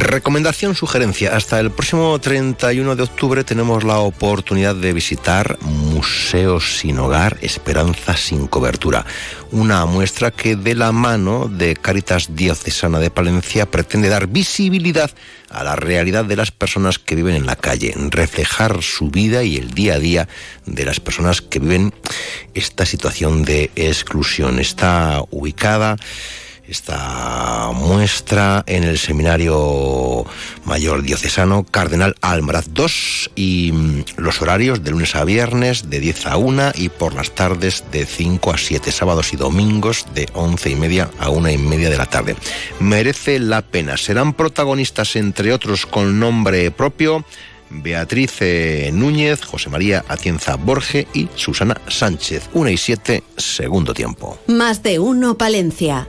Recomendación, sugerencia. Hasta el próximo 31 de octubre tenemos la oportunidad de visitar Museos sin Hogar, Esperanza sin Cobertura. Una muestra que de la mano de Caritas Diocesana de Palencia pretende dar visibilidad a la realidad de las personas que viven en la calle, reflejar su vida y el día a día de las personas que viven esta situación de exclusión. Está ubicada esta muestra en el Seminario Mayor Diocesano Cardenal Almaraz II y mm, los horarios de lunes a viernes de 10 a 1 y por las tardes de 5 a 7, sábados y domingos de 11 y media a 1 y media de la tarde. Merece la pena. Serán protagonistas, entre otros, con nombre propio. Beatriz Núñez, José María Atienza Borge y Susana Sánchez. 1 y 7, segundo tiempo. Más de uno, Palencia.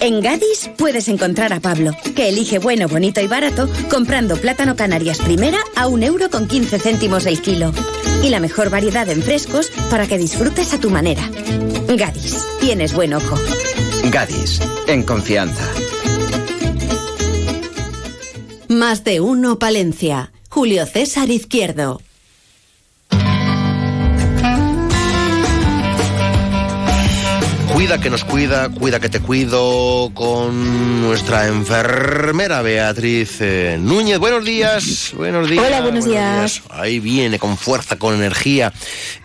En Gadis puedes encontrar a Pablo, que elige bueno, bonito y barato comprando plátano Canarias primera a un euro con 15 céntimos el kilo. Y la mejor variedad en frescos para que disfrutes a tu manera. Gadis, tienes buen ojo. Gadis, en confianza. Más de uno Palencia. Julio César Izquierdo. Cuida que nos cuida, cuida que te cuido con nuestra enfermera Beatriz eh, Núñez. Buenos días, buenos días. Hola, buenos, días. Ahí viene con fuerza, con energía.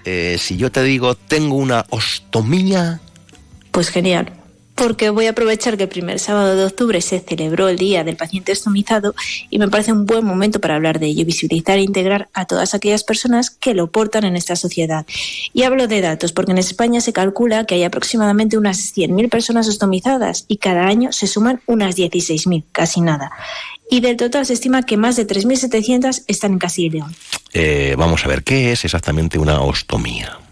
Eh, si yo te digo, tengo una ostomía. Pues genial porque voy a aprovechar que el primer sábado de octubre se celebró el Día del Paciente Estomizado y me parece un buen momento para hablar de ello, visibilizar e integrar a todas aquellas personas que lo portan en esta sociedad. Y hablo de datos, porque en España se calcula que hay aproximadamente unas 100.000 personas estomizadas y cada año se suman unas 16.000, casi nada. Y del total se estima que más de 3.700 están en Castilla y León. Eh, vamos a ver, ¿qué es exactamente una ostomía?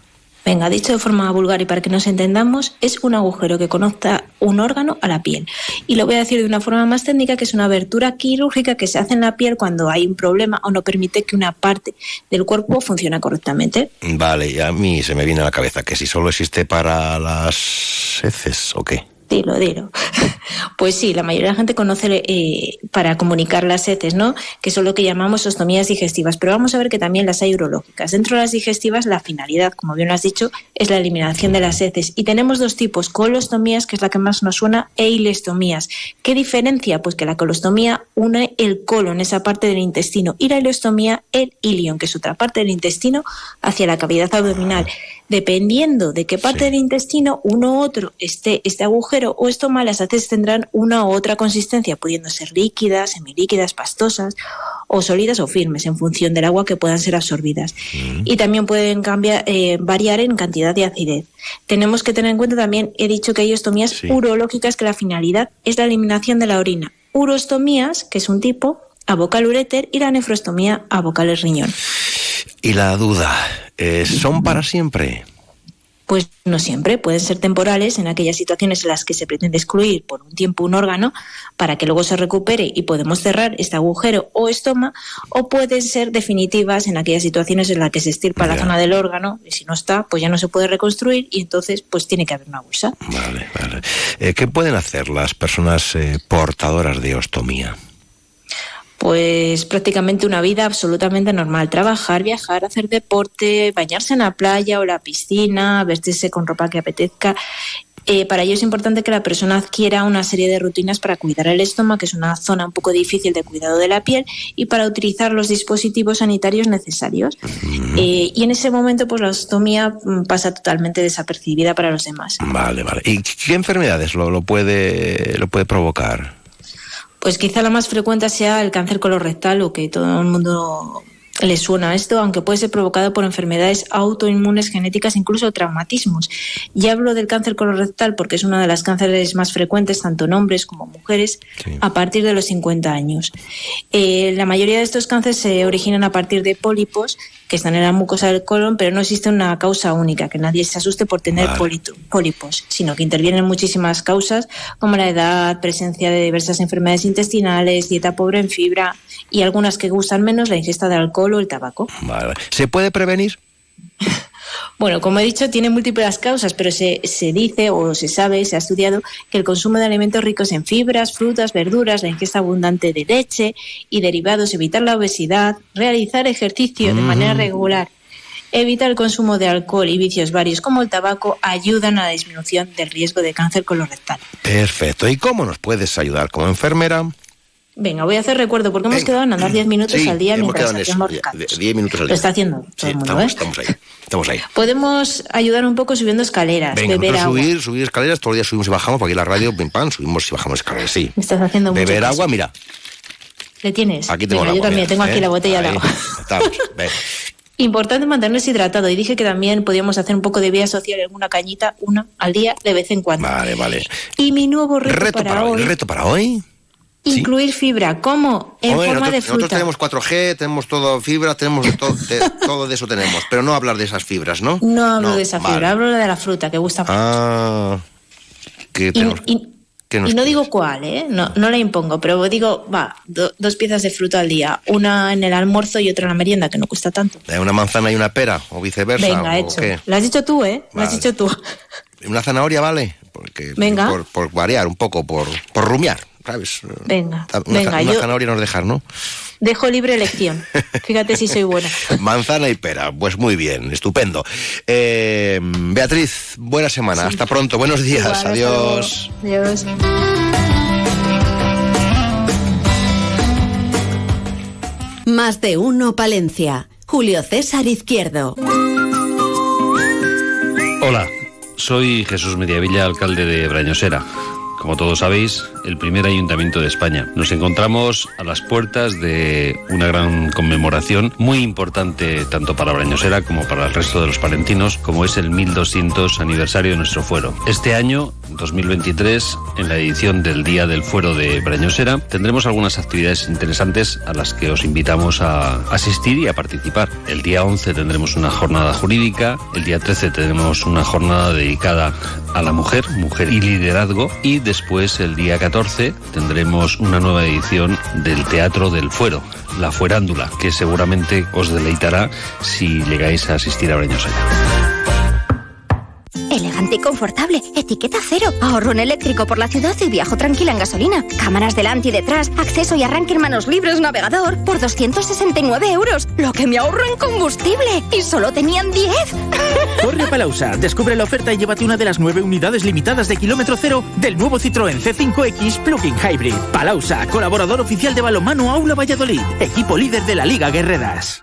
Venga, dicho de forma vulgar y para que nos entendamos, es un agujero que conecta un órgano a la piel. Y lo voy a decir de una forma más técnica, que es una abertura quirúrgica que se hace en la piel cuando hay un problema o no permite que una parte del cuerpo funcione correctamente. Vale, y a mí se me viene a la cabeza que si solo existe para las heces o qué. Dilo, dilo. Pues sí, la mayoría de la gente conoce eh, para comunicar las heces, ¿no? Que son lo que llamamos ostomías digestivas. Pero vamos a ver que también las hay urológicas. Dentro de las digestivas, la finalidad, como bien lo has dicho, es la eliminación de las heces. Y tenemos dos tipos: colostomías, que es la que más nos suena, e ilestomías. ¿Qué diferencia? Pues que la colostomía une el colon, esa parte del intestino, y la ilestomía, el ilion, que es otra parte del intestino, hacia la cavidad abdominal dependiendo de qué parte del intestino uno u otro esté este agujero o esto las heces tendrán una u otra consistencia, pudiendo ser líquidas, semilíquidas, pastosas o sólidas o firmes en función del agua que puedan ser absorbidas. Mm. Y también pueden cambiar, eh, variar en cantidad de acidez. Tenemos que tener en cuenta también, he dicho que hay ostomías urológicas que la finalidad es la eliminación de la orina. Urostomías, que es un tipo, abocal uréter y la nefrostomía abocal el riñón. Y la duda, eh, ¿son para siempre? Pues no siempre, pueden ser temporales en aquellas situaciones en las que se pretende excluir por un tiempo un órgano para que luego se recupere y podemos cerrar este agujero o estoma, o pueden ser definitivas en aquellas situaciones en las que se estirpa la zona del órgano y si no está, pues ya no se puede reconstruir y entonces pues tiene que haber una bolsa. Vale, vale. Eh, ¿Qué pueden hacer las personas eh, portadoras de ostomía? Pues prácticamente una vida absolutamente normal. Trabajar, viajar, hacer deporte, bañarse en la playa o la piscina, vestirse con ropa que apetezca. Eh, para ello es importante que la persona adquiera una serie de rutinas para cuidar el estómago, que es una zona un poco difícil de cuidado de la piel, y para utilizar los dispositivos sanitarios necesarios. Eh, y en ese momento, pues la ostomía mm, pasa totalmente desapercibida para los demás. Vale, vale. ¿Y qué enfermedades lo, lo puede, lo puede provocar? Pues quizá la más frecuente sea el cáncer colorectal o que todo el mundo le suena esto, aunque puede ser provocado por enfermedades autoinmunes genéticas, incluso traumatismos. Y hablo del cáncer colorectal porque es una de las cánceres más frecuentes, tanto en hombres como mujeres, a partir de los 50 años. Eh, la mayoría de estos cánceres se originan a partir de pólipos que están en la mucosa del colon, pero no existe una causa única, que nadie se asuste por tener pólipos, sino que intervienen muchísimas causas, como la edad, presencia de diversas enfermedades intestinales, dieta pobre en fibra y algunas que gustan menos, la ingesta de alcohol o el tabaco. ¿Se puede prevenir? Bueno, como he dicho, tiene múltiples causas, pero se, se, dice o se sabe, se ha estudiado que el consumo de alimentos ricos en fibras, frutas, verduras, la ingesta abundante de leche y derivados, evitar la obesidad, realizar ejercicio de manera regular, evitar el consumo de alcohol y vicios varios como el tabaco ayudan a la disminución del riesgo de cáncer colorectal. Perfecto. ¿Y cómo nos puedes ayudar como enfermera? Venga, voy a hacer recuerdo porque hemos quedado en andar 10 minutos al día mientras hacemos 10 minutos al día. Lo está haciendo todo el mundo, estamos, ¿eh? Estamos ahí, estamos ahí. Podemos ayudar un poco subiendo escaleras, Venga, beber agua. subir, subir escaleras, todos los días subimos y bajamos, porque aquí la radio, pim pam, subimos y bajamos escaleras, sí. Me estás haciendo mucho Beber agua, mira. ¿Le tienes? Aquí tengo Venga, el yo agua, también mira, tengo aquí ¿eh? la botella de agua. Estamos, ven. Importante mantenerse hidratado y dije que también podíamos hacer un poco de vía social, alguna cañita, una al día, de vez en cuando. Vale, vale. Y mi nuevo reto, Reto para, para hoy, hoy, reto para hoy. Incluir fibra. ¿Cómo? En Hombre, forma nosotros, de nosotros fruta. tenemos 4G, tenemos todo fibra, tenemos todo, de- todo de eso tenemos, pero no hablar de esas fibras, ¿no? No hablo de esa vale. fibra, hablo de la fruta que gusta mucho. Ah, que Y, tenemos, y- nos- y no digo cuál, ¿eh? No, no la impongo, pero digo, va, do- dos piezas de fruta al día. Una en el almuerzo y otra en la merienda, que no cuesta tanto. ¿eh, una manzana y una pera, o viceversa, Venga, o hecho. qué. Lo has dicho tú, ¿eh? Lo has Vale. dicho tú. Una zanahoria, ¿vale? Porque, Venga. Por, por variar un poco, por, por rumiar, ¿sabes? Venga, Una, venga, una yo zanahoria nos dejar, ¿no? dejo libre elección. Fíjate si soy buena. Manzana y pera, pues muy bien, estupendo. Eh, Beatriz, buena semana, hasta pronto, buenos días, Igual, adiós. Adiós. Más de uno Palencia. Julio César Izquierdo. Hola, soy Jesús Mediavilla, alcalde de Brañosera. Como todos sabéis, el primer ayuntamiento de España. Nos encontramos a las puertas de una gran conmemoración muy importante tanto para Brañosera como para el resto de los palentinos, como es el 1200 aniversario de nuestro fuero. Este año, 2023, en la edición del Día del Fuero de Brañosera, tendremos algunas actividades interesantes a las que os invitamos a asistir y a participar. El día 11 tendremos una jornada jurídica, el día 13 tendremos una jornada dedicada a la mujer, mujer y liderazgo, y después el día 14 tendremos una nueva edición del Teatro del Fuero, La Fuerándula, que seguramente os deleitará si llegáis a asistir a Brañosera. El elegante y confortable. Etiqueta cero. Ahorro eléctrico por la ciudad y viajo tranquila en gasolina. Cámaras delante y detrás, acceso y arranque en manos libres, navegador, por 269 euros. Lo que me ahorro en combustible. Y solo tenían 10. Corre a Palausa, descubre la oferta y llévate una de las nueve unidades limitadas de kilómetro cero del nuevo Citroën C5X Plug-in Hybrid. Palausa, colaborador oficial de balonmano Aula Valladolid, equipo líder de la Liga Guerreras.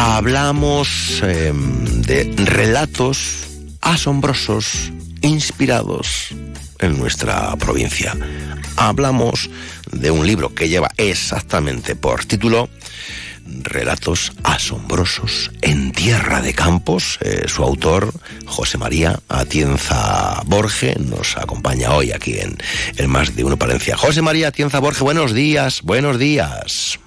Hablamos eh, de relatos asombrosos, inspirados en nuestra provincia. Hablamos de un libro que lleva exactamente por título Relatos asombrosos en Tierra de Campos. Eh, su autor, José María Atienza Borge, nos acompaña hoy aquí en el Más de Uno Palencia. José María Atienza Borge, buenos días, buenos días.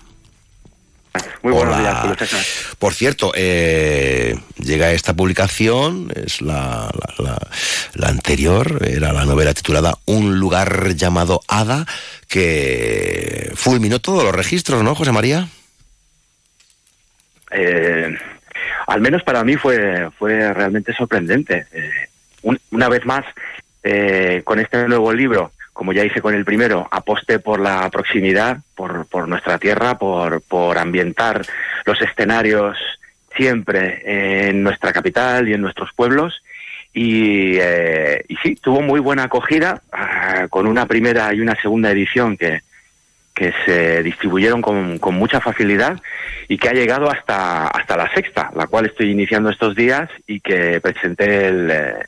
Muy buenos Hola. días, Julio César. Por cierto, eh, llega esta publicación, es la, la- la- la anterior, era la novela titulada Un lugar llamado Hada, que fulminó todos los registros, ¿no, José María? Eh, al menos para mí fue, fue realmente sorprendente. Eh, un- una vez más, eh, con este nuevo libro, como ya hice con el primero, aposté por la proximidad, por, por nuestra tierra, por, por ambientar los escenarios siempre en nuestra capital y en nuestros pueblos. Y, eh, y sí, tuvo muy buena acogida, ah, con una primera y una segunda edición que, que se distribuyeron con, con mucha facilidad y que ha llegado hasta, hasta la sexta, la cual estoy iniciando estos días y que presenté el, eh,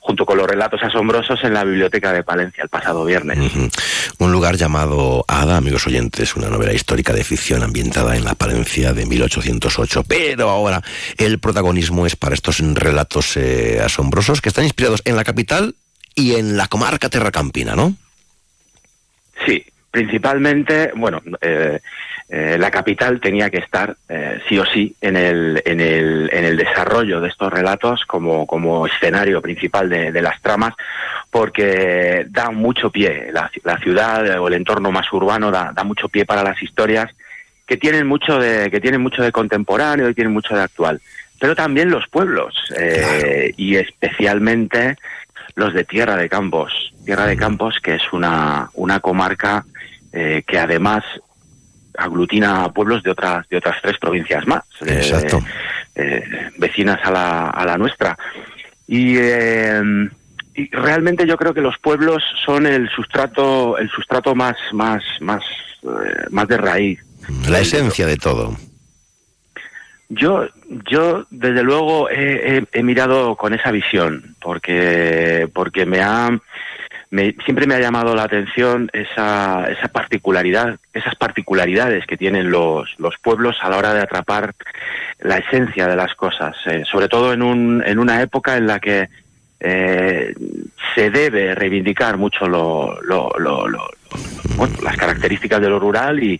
junto con los relatos asombrosos en la biblioteca de Palencia el pasado viernes. Un lugar llamado Hada, amigos oyentes, una novela histórica de ficción ambientada en la Palencia de 1808. Pero ahora el protagonismo es para estos relatos eh, asombrosos que están inspirados en la capital y en la comarca terracampina, ¿no? Sí, principalmente, bueno, eh, eh, la capital tenía que estar eh, sí o sí en el, en el, en el desarrollo de estos relatos como, como escenario principal de, de las tramas, porque da mucho pie, la, la ciudad o el entorno más urbano da, da mucho pie para las historias que tienen mucho de, que tienen mucho de contemporáneo y tienen mucho de actual. Pero también los pueblos, eh, y especialmente los de Tierra de Campos. Tierra de Campos, que es una, una comarca eh, que además aglutina a pueblos de otras, de otras tres provincias más, Exacto. eh, vecinas a la, a la nuestra. Y, eh, y realmente yo creo que los pueblos son el sustrato, el sustrato más, más, más, eh, más de raíz. La esencia de todo. Yo, yo desde luego he, he- he mirado con esa visión, porque, porque me ha, me- siempre me ha llamado la atención esa, esa particularidad, esas particularidades que tienen los, los pueblos a la hora de atrapar la esencia de las cosas, eh, sobre todo en, un, en una época en la que eh, se debe reivindicar mucho lo, lo- lo- bueno, las características de lo rural y,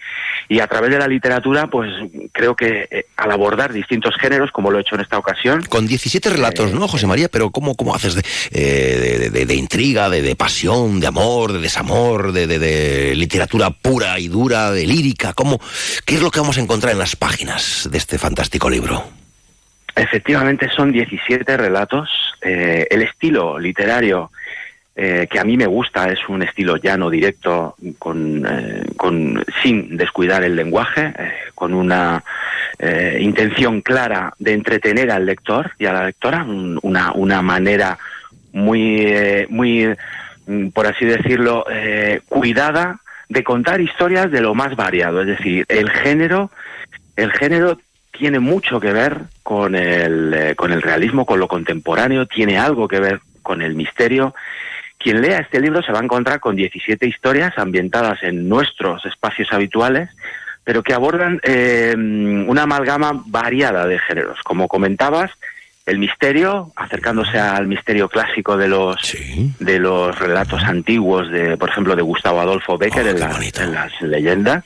y a través de la literatura, pues creo que eh, al abordar distintos géneros, como lo he hecho en esta ocasión, Con 17 relatos, ¿no, José María? Pero ¿cómo, cómo haces de, eh, de, de- de intriga, de, de pasión, de amor, de desamor, de, de- de literatura pura y dura, de lírica? ¿Cómo, ¿Qué es lo que vamos a encontrar en las páginas de este fantástico libro? Efectivamente son 17 relatos. Eh, el estilo literario eh, que a mí me gusta es un estilo llano, directo, con, eh, con sin descuidar el lenguaje, eh, con una eh, intención clara de entretener al lector y a la lectora, un- una, una manera muy, eh, muy, mm, por así decirlo, cuidada de contar historias de lo más variado. Es decir, el género, el género tiene mucho que ver con el, con el realismo, con lo contemporáneo, tiene algo que ver con el misterio. Quien lea este libro se va a encontrar con 17 historias ambientadas en nuestros espacios habituales, pero que abordan eh, una amalgama variada de géneros. Como comentabas, el misterio, acercándose al misterio clásico de los de los relatos antiguos de, por ejemplo, de Gustavo Adolfo Becker Oh, en, las, en las leyendas.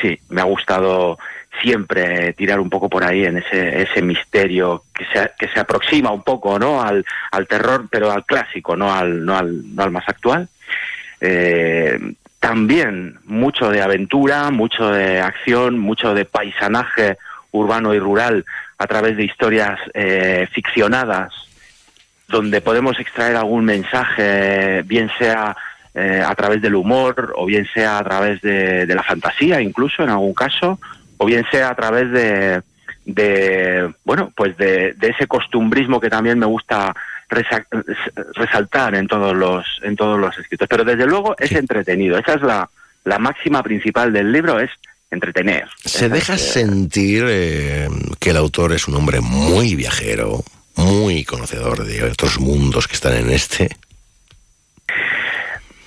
Sí, me ha gustado siempre tirar un poco por ahí en ese, ese misterio que se, que se aproxima un poco no al, al terror, pero al clásico, no al, no al, no al más actual. Eh, también mucho de aventura, mucho de acción, mucho de paisanaje urbano y rural a través de historias eh, ficcionadas, donde podemos extraer algún mensaje, bien sea eh, a través del humor, o bien sea a través de, de la fantasía, incluso en algún caso, o bien sea a través de, de bueno, pues de, de ese costumbrismo que también me gusta resa- resaltar en todos los en todos los escritos. Pero desde luego es entretenido. Esa es la, la máxima principal del libro, es entretener. Se deja sentir eh, que el autor es un hombre muy viajero, muy conocedor de otros mundos que están en este.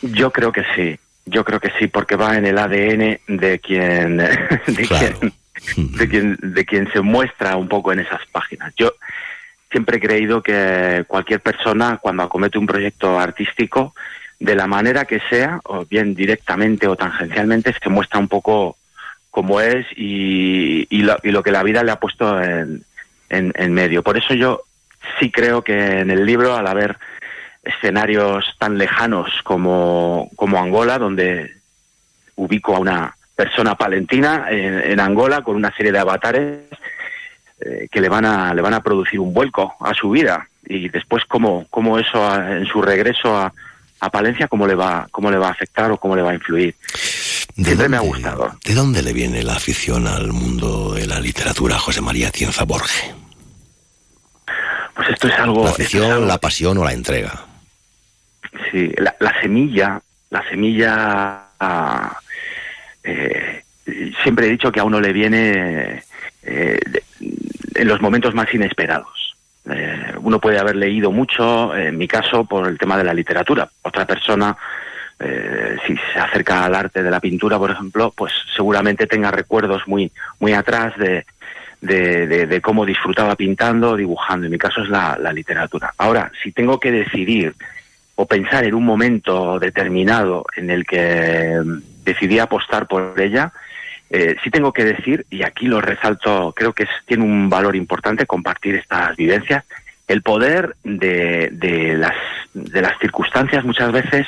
Yo creo que sí, yo creo que sí, porque va en el ADN de quien, de quien, de quien, de quien se muestra un poco en esas páginas. Yo siempre he creído que cualquier persona cuando acomete un proyecto artístico, de la manera que sea, o bien directamente o tangencialmente, se muestra un poco como es y, y, lo, y lo que la vida le ha puesto en, en, en medio. Por eso yo sí creo que en el libro, al haber escenarios tan lejanos como, como Angola, donde ubico a una persona palentina en, en Angola con una serie de avatares eh, que le van a le van a producir un vuelco a su vida y después cómo, cómo eso a- en su regreso a, a Palencia cómo le va cómo le va a afectar o cómo le va a influir siempre me ha gustado ¿De dónde le viene la afición al mundo de la literatura, José María Tienza Borge? pues esto es algo La es afición, algo- la pasión o la entrega. Sí, la, la semilla, la semilla, ah, eh, siempre he dicho que a uno le viene eh, en los momentos más inesperados. Eh, uno puede haber leído mucho, en mi caso, por el tema de la literatura. Otra persona, eh, si se acerca al arte de la pintura, por ejemplo, pues seguramente tenga recuerdos muy, muy atrás de, de, de- de cómo disfrutaba pintando dibujando. En mi caso es la, la literatura. Ahora, si tengo que decidir o pensar en un momento determinado en el que mm, decidí apostar por ella, eh, sí tengo que decir, y aquí lo resalto, creo que es- tiene un valor importante compartir estas vivencias, el poder de, de las, de las circunstancias muchas veces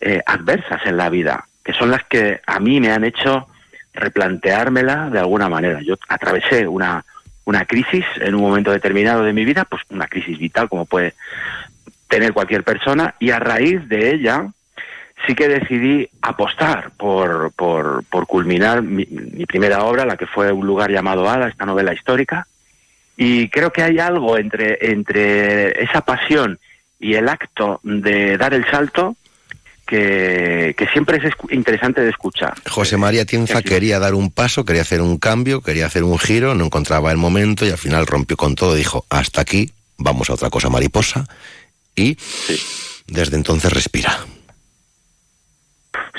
eh, adversas en la vida, que son las que a mí me han hecho replanteármela de alguna manera. Yo atravesé una, una crisis en un momento determinado de mi vida, pues una crisis vital como puede tener cualquier persona, y a raíz de ella sí que decidí apostar por, por, por culminar mi, mi primera obra, la que fue Un lugar llamado Ada, esta novela histórica, y creo que hay algo entre, entre esa pasión y el acto de dar el salto que, que siempre es escu- interesante de escuchar. José María Tienza quería dar un paso, quería hacer un cambio, quería hacer un giro, no encontraba el momento y al final rompió con todo, dijo, hasta aquí, vamos a otra cosa mariposa y desde entonces respira.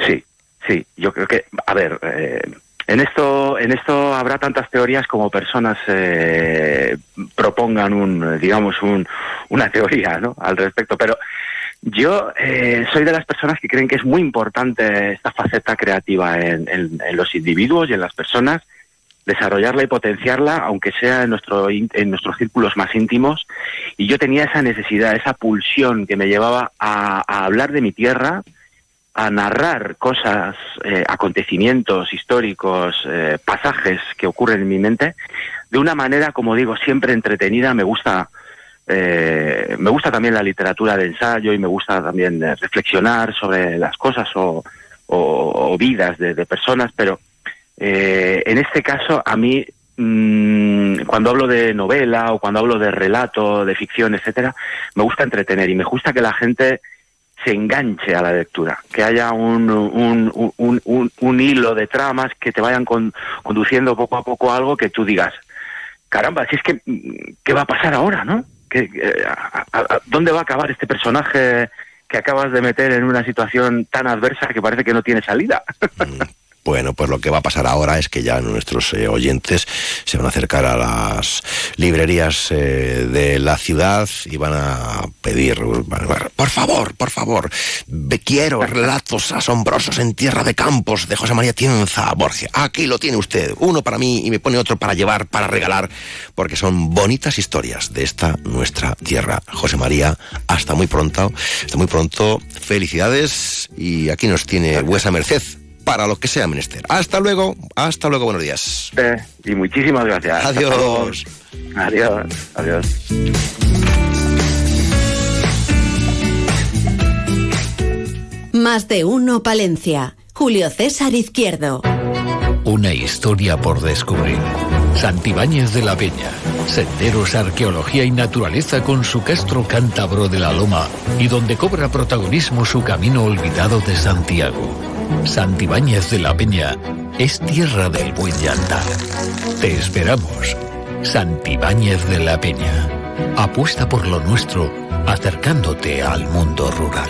Sí, sí, yo creo que, a ver, eh, en esto, en esto habrá tantas teorías como personas eh, propongan un, digamos, un, una teoría, ¿no? Al respecto, pero yo eh, soy de las personas que creen que es muy importante esta faceta creativa en, en- en los individuos y en las personas, desarrollarla y potenciarla, aunque sea en, nuestro, en nuestros círculos más íntimos. Y yo tenía esa necesidad, esa pulsión que me llevaba a, hablar de mi tierra, a narrar cosas, eh, acontecimientos históricos, eh, pasajes que ocurren en mi mente, de una manera, como digo, siempre entretenida. Me gusta, eh, me gusta también la literatura de ensayo y me gusta también reflexionar sobre las cosas o, o- o vidas de, de personas, pero eh, en este caso a mí mm, cuando hablo de novela o cuando hablo de relato, de ficción, etcétera, me gusta entretener y me gusta que la gente se enganche a la lectura, que haya un, hilo de tramas que te vayan con- conduciendo poco a poco a algo que tú digas, caramba, si es que, mm, ¿qué va a pasar ahora, no? ¿Qué, eh, ¿Dónde va a acabar este personaje que acabas de meter en una situación tan adversa que parece que no tiene salida? Bueno, pues lo que va a pasar ahora es que ya nuestros eh, oyentes se van a acercar a las librerías eh, de la ciudad y van a pedir, por favor, por favor, quiero relatos asombrosos en Tierra de Campos de José María Tienza Borges. Aquí lo tiene usted, uno para mí y me pone otro para llevar, para regalar, porque son bonitas historias de esta nuestra tierra. José María, hasta muy pronto, hasta muy pronto, felicidades y aquí nos tiene vuesa merced para lo que sea menester. Hasta luego, hasta luego, buenos días. Eh, y muchísimas gracias. Adiós. Adiós, adiós. Más de uno Palencia. Julio César Izquierdo. Una historia por descubrir. Santibáñez de la Peña. Senderos, arqueología y naturaleza con su castro cántabro de la Loma y donde cobra protagonismo su camino olvidado de Santiago. Santibáñez de la Peña es tierra del buen llantar. Te esperamos. Santibáñez de la Peña. Apuesta por lo nuestro, acercándote al mundo rural.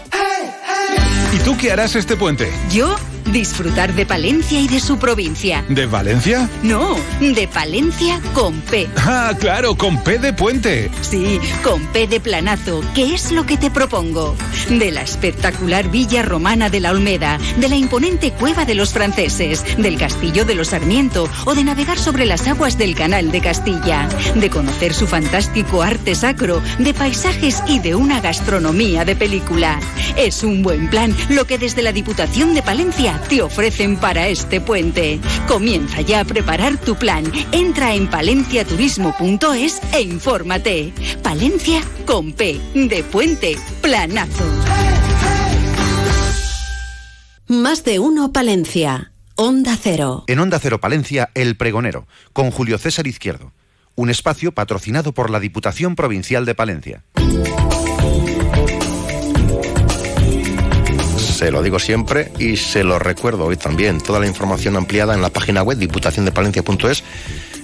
¿Y tú qué harás este puente? Yo disfrutar de Palencia y de su provincia. ¿De Valencia? No, de Palencia con P. Ah, claro, con P de puente. Sí, con P de planazo, ¿Qué es lo que te propongo. De la espectacular villa romana de la Olmeda, de la imponente cueva de los franceses, del castillo de los Sarmiento o de navegar sobre las aguas del canal de Castilla, de conocer su fantástico arte sacro, de paisajes y de una gastronomía de película. Es un buen plan lo que desde la Diputación de Palencia te ofrecen para este puente. Comienza ya a preparar tu plan. Entra en palenciaturismo.es e infórmate. Palencia con P de puente planazo. Más de uno Palencia. Onda Cero. En Onda Cero Palencia, El Pregonero, con Julio César Izquierdo. Un espacio patrocinado por la Diputación Provincial de Palencia. Se lo digo siempre y se lo recuerdo hoy también. Toda la información ampliada en la página web diputaciondepalencia.es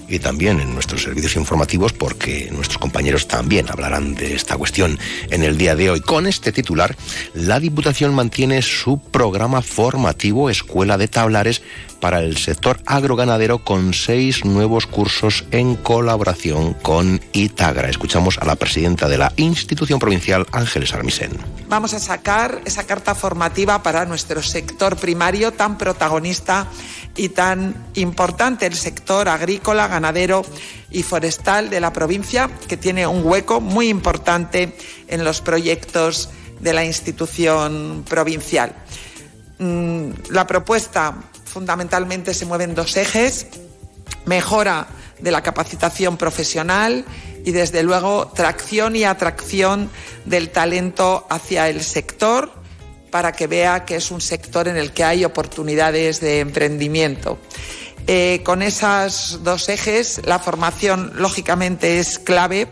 y también en nuestros servicios informativos porque nuestros compañeros también hablarán de esta cuestión en el día de hoy. Con este titular, la Diputación mantiene su programa formativo Escuela de Tablares para el sector agroganadero con seis nuevos cursos en colaboración con Itagra. Escuchamos a la presidenta de la institución provincial, Ángeles Armisen. Vamos a sacar esa carta formativa para nuestro sector primario tan protagonista y tan importante, el sector agrícola, ganadero y forestal de la provincia, que tiene un hueco muy importante en los proyectos de la institución provincial. Mm, la propuesta fundamentalmente se mueven dos ejes, mejora de la capacitación profesional y desde luego tracción y atracción del talento hacia el sector para que vea que es un sector en el que hay oportunidades de emprendimiento. Eh, con esos dos ejes, la formación lógicamente es clave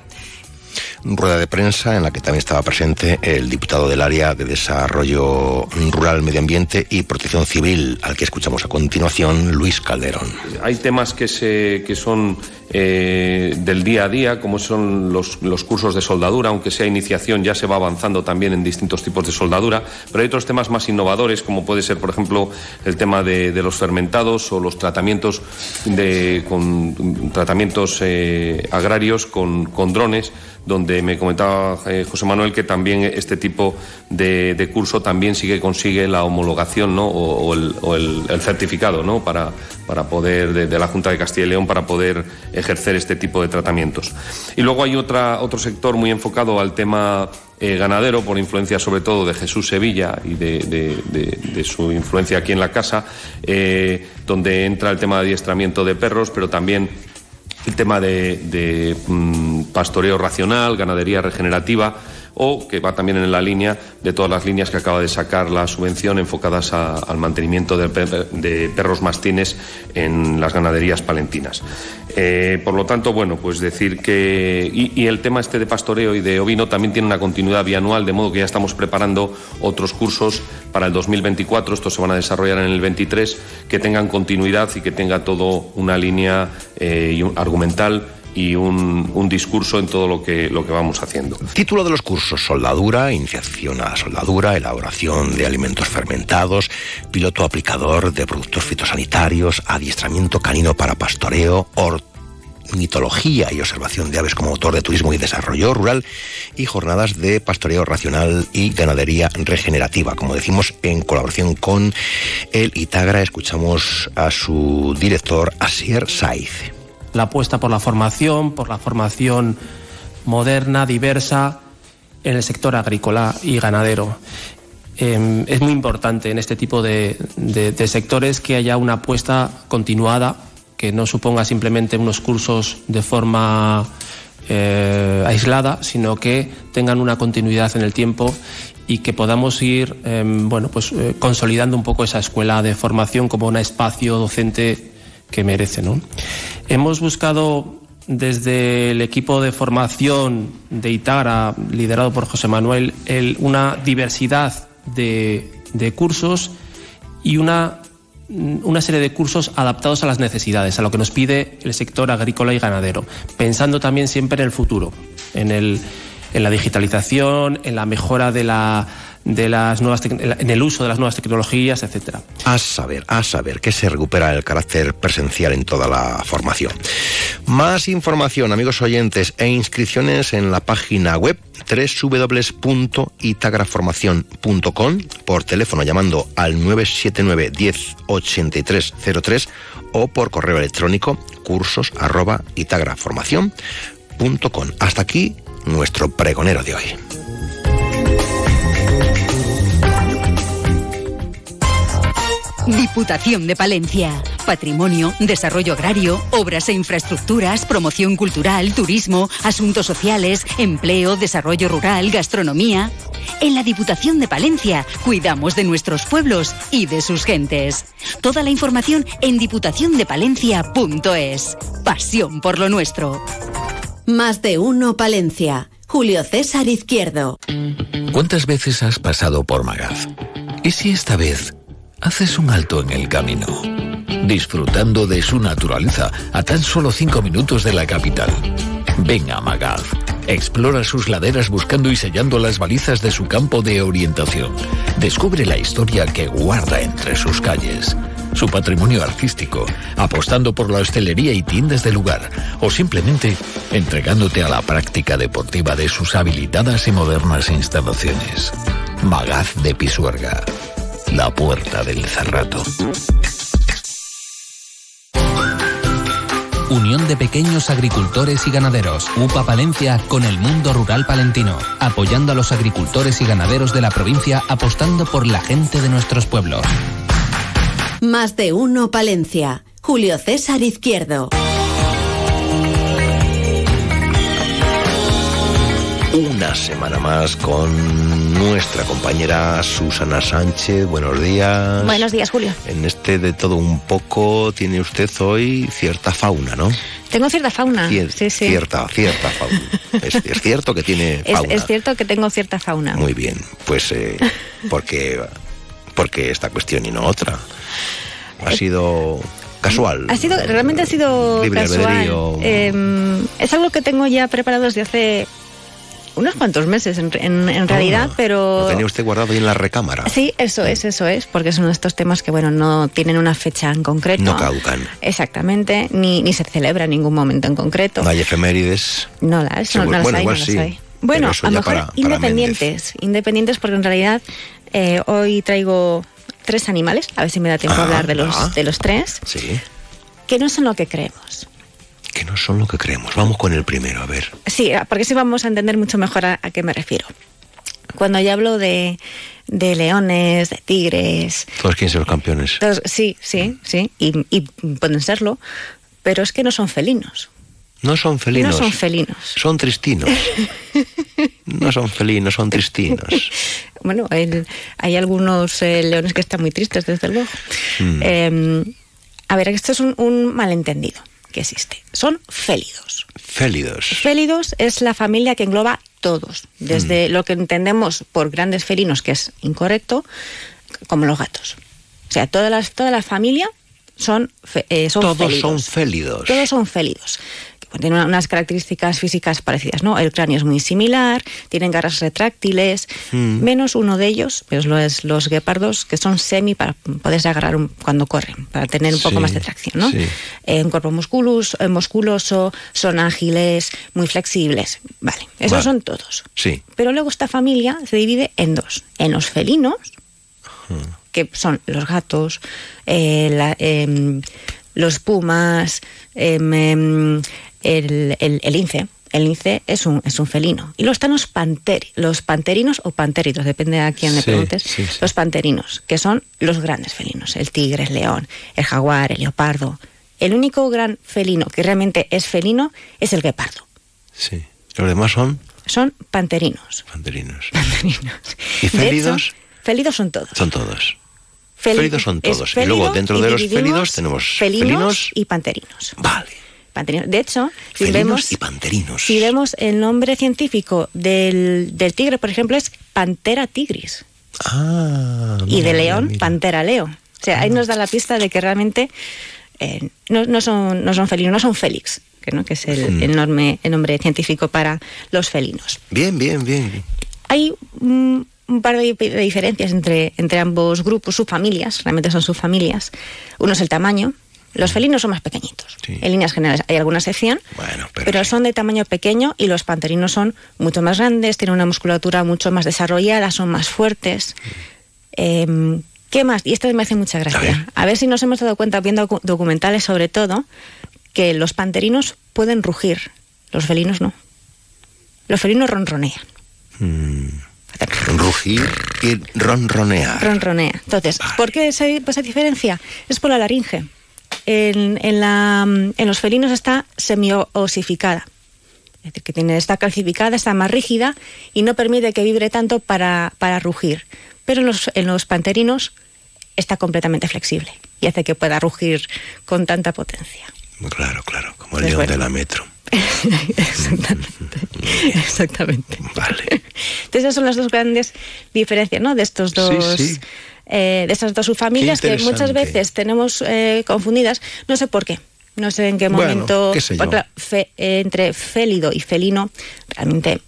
rueda de prensa en la que también estaba presente el diputado del área de Desarrollo Rural, Medio Ambiente y Protección Civil, al que escuchamos a continuación, Luis Calderón. Hay temas que, se, que son eh, del día a día, como son los, los, cursos de soldadura, aunque sea iniciación, ya se va avanzando también en distintos tipos de soldadura, pero hay otros temas más innovadores, como puede ser, por ejemplo, el tema de, de los fermentados o los tratamientos, de, con, tratamientos eh, agrarios con, con drones donde me comentaba eh, José Manuel que también este tipo de, curso también sí que consigue la homologación ¿no? o, el, certificado ¿no? para, para poder, de, la Junta de Castilla y León, para poder ejercer este tipo de tratamientos. Y luego hay otra, otro sector muy enfocado al tema eh, ganadero, por influencia sobre todo de Jesús Sevilla y de, su influencia aquí en la casa, eh, donde entra el tema de adiestramiento de perros, pero también el tema de, mm, pastoreo racional, ganadería regenerativa o que va también en la línea de todas las líneas que acaba de sacar la subvención enfocadas al mantenimiento de, perros mastines en las ganaderías palentinas. Eh, por lo tanto, bueno, pues decir que. Y, el tema este de pastoreo y de ovino también tiene una continuidad bianual, de modo que ya estamos preparando otros cursos para el 2024, estos se van a desarrollar en el 23, que tengan continuidad y que tenga todo una línea eh, argumental y un, discurso en todo lo que, lo que vamos haciendo. Título de los cursos, soldadura, iniciación a la soldadura, elaboración de alimentos fermentados, piloto aplicador de productos fitosanitarios, adiestramiento canino para pastoreo, ornitología y observación de aves como motor de turismo y desarrollo rural y jornadas de pastoreo racional y ganadería regenerativa. Como decimos, en colaboración con el Itagra, escuchamos a su director, Asier Saiz la apuesta por la formación, por la formación moderna, diversa, en el sector agrícola y ganadero. Em, es muy importante en este tipo de, sectores que haya una apuesta continuada, que no suponga simplemente unos cursos de forma eh, aislada, sino que tengan una continuidad en el tiempo y que podamos ir em, bueno, pues, eh, consolidando un poco esa escuela de formación como un espacio docente que merece. ¿no? Hemos buscado desde el equipo de formación de ITARA, liderado por José Manuel, una diversidad de, cursos y una, una, serie de cursos adaptados a las necesidades, a lo que nos pide el sector agrícola y ganadero, pensando también siempre en el futuro, en, el, en la digitalización, en la mejora de la de las nuevas en el uso de las nuevas tecnologías, etcétera. A saber, a saber que se recupera el carácter presencial en toda la formación. Más información, amigos oyentes, e inscripciones en la página web www.itagraformación.com por teléfono llamando al 979 10 03 o por correo electrónico cursos arroba Hasta aquí nuestro pregonero de hoy. Diputación de Palencia. Patrimonio, desarrollo agrario, obras e infraestructuras, promoción cultural, turismo, asuntos sociales, empleo, desarrollo rural, gastronomía. En la Diputación de Palencia cuidamos de nuestros pueblos y de sus gentes. Toda la información en diputaciondepalencia.es. Pasión por lo nuestro. Más de uno Palencia. Julio César Izquierdo. ¿Cuántas veces has pasado por Magaz? ¿Y si esta vez haces un alto en el camino, disfrutando de su naturaleza a tan solo cinco minutos de la capital. Ven a Magaz. Explora sus laderas buscando y sellando las balizas de su campo de orientación. Descubre la historia que guarda entre sus calles, su patrimonio artístico, apostando por la hostelería y tiendas de lugar, o simplemente entregándote a la práctica deportiva de sus habilitadas y modernas instalaciones. Magaz de Pisuerga la puerta del cerrato. Unión de Pequeños Agricultores y Ganaderos, UPA Palencia con el mundo rural palentino, apoyando a los agricultores y ganaderos de la provincia, apostando por la gente de nuestros pueblos. Más de uno Palencia. Julio César Izquierdo. Una semana más con nuestra compañera Susana Sánchez. Buenos días. Buenos días, Julio. En este de todo un poco tiene usted hoy cierta fauna, ¿no? Tengo cierta fauna. sí, sí. Cierta, cierta fauna. es, cierto que tiene fauna. Es, cierto que tengo cierta fauna. Muy bien, pues eh, porque, porque esta cuestión y no otra. Ha eh, sido casual. Ha sido, realmente ha sido casual. Eh, es algo que tengo ya preparado desde hace unos cuantos meses en, en, realidad, pero... Lo tenía usted guardado ahí en la recámara. Sí, eso es, eso es, porque son estos temas que, bueno, no tienen una fecha en concreto. No caducan. Exactamente, ni, ni se celebra en ningún momento en concreto. No hay efemérides. No las, no, las hay, no las hay. Bueno, a lo mejor independientes, independientes porque en realidad eh, hoy traigo tres animales, a ver si me da tiempo a hablar de los, de los tres, sí. que no son lo que creemos. Que no son lo que creemos. Vamos con el primero, a ver. Sí, porque sí vamos a entender mucho mejor a, a qué me refiero. Cuando yo hablo de, de leones, de tigres. Todos quieren ser los campeones. todos- sí, sí, sí, y, y pueden serlo, pero es que no son felinos. No son felinos. No son felinos. Son tristinos. No son felinos, son tristinos. Bueno, el- hay algunos eh, leones que están muy tristes, desde luego. Mm. Eh, a ver, esto es un, un malentendido que existe. Son félidos. Félidos. Félidos es la familia que engloba todos, Mm. desde lo que entendemos por grandes felinos, que es incorrecto, como los gatos. O sea, toda la, toda la familia son, fe- eh, son Todos félidos. son félidos. Todos son félidos. Una- unas características físicas parecidas, ¿no? El cráneo es muy similar, tienen garras retráctiles, Mm. menos uno de ellos, pues lo es los guepardos, que son semi para poderse agarrar un- cuando corren, para tener un poco Sí, más de tracción, ¿no? sí. Eh, un cuerpo eh, musculoso, son ágiles, muy flexibles. Vale, esos Vale. son todos. Sí. Pero luego esta familia se divide en dos. En los felinos, que son los gatos, eh, la- em, los pumas, em, em, el, el- el lince. El lince es un, es un felino. Y luego están los, panteri, los panterinos o panteritos, depende a quién le Sí, preguntes. sí, sí. Los panterinos, que son los grandes felinos. El tigre, el león, el jaguar, el leopardo. El único gran felino que realmente es felino es el guepardo. Sí. Los demás son Son panterinos. panterinos. De ¿Y hecho, félidos? félidos son todos. Son todos. Félidos son todos. Y luego, dentro de los félidos tenemos felinos, felinos. y panterinos. Vale. Panterinos. De hecho, si Felinos vemos, y panterinos. si vemos el nombre científico del, del tigre, por ejemplo, es Pantera tigris. Ah, y de león, mira. Pantera leo. O sea, ahí nos da la pista de que realmente eh, no, no son, no son felinos, no son félix, que, ¿no? que es el, Mm. el norme- el nombre científico para los felinos. Bien, bien, bien. Hay mm, un par de, de diferencias entre, entre ambos grupos, subfamilias, realmente son subfamilias. Uno es el tamaño. Los felinos son más pequeñitos. En líneas generales hay alguna excepción, Bueno, pero, son de tamaño pequeño y los panterinos son mucho más grandes, tienen una musculatura mucho más desarrollada, son más fuertes. Em, ¿Qué más? Y esto me hace mucha gracia. A ver. si nos hemos dado cuenta, viendo docu- documentales sobre todo, que los panterinos pueden rugir, los felinos no. Los felinos ronronean. Mm. Rugir y ronronear. Ronronea. Entonces, ¿por qué esa, esa diferencia? Es por la laringe. En, en la, en los felinos está semiosificada. Es decir, que tiene, está calcificada, está más rígida y no permite que vibre tanto para, para rugir. Pero en los, en los panterinos está completamente flexible y hace que pueda rugir con tanta potencia. Claro, claro, como Pues el león bueno. de la metro. Exactamente. Exactamente. Vale. Entonces esas son las dos grandes diferencias, ¿no? De estos dos. sí. eh, de estas dos subfamilias que muchas veces tenemos eh, confundidas, no sé por qué, no sé en qué Bueno, momento, qué sé yo. porque, claro, fe- eh, entre félido y felino, realmente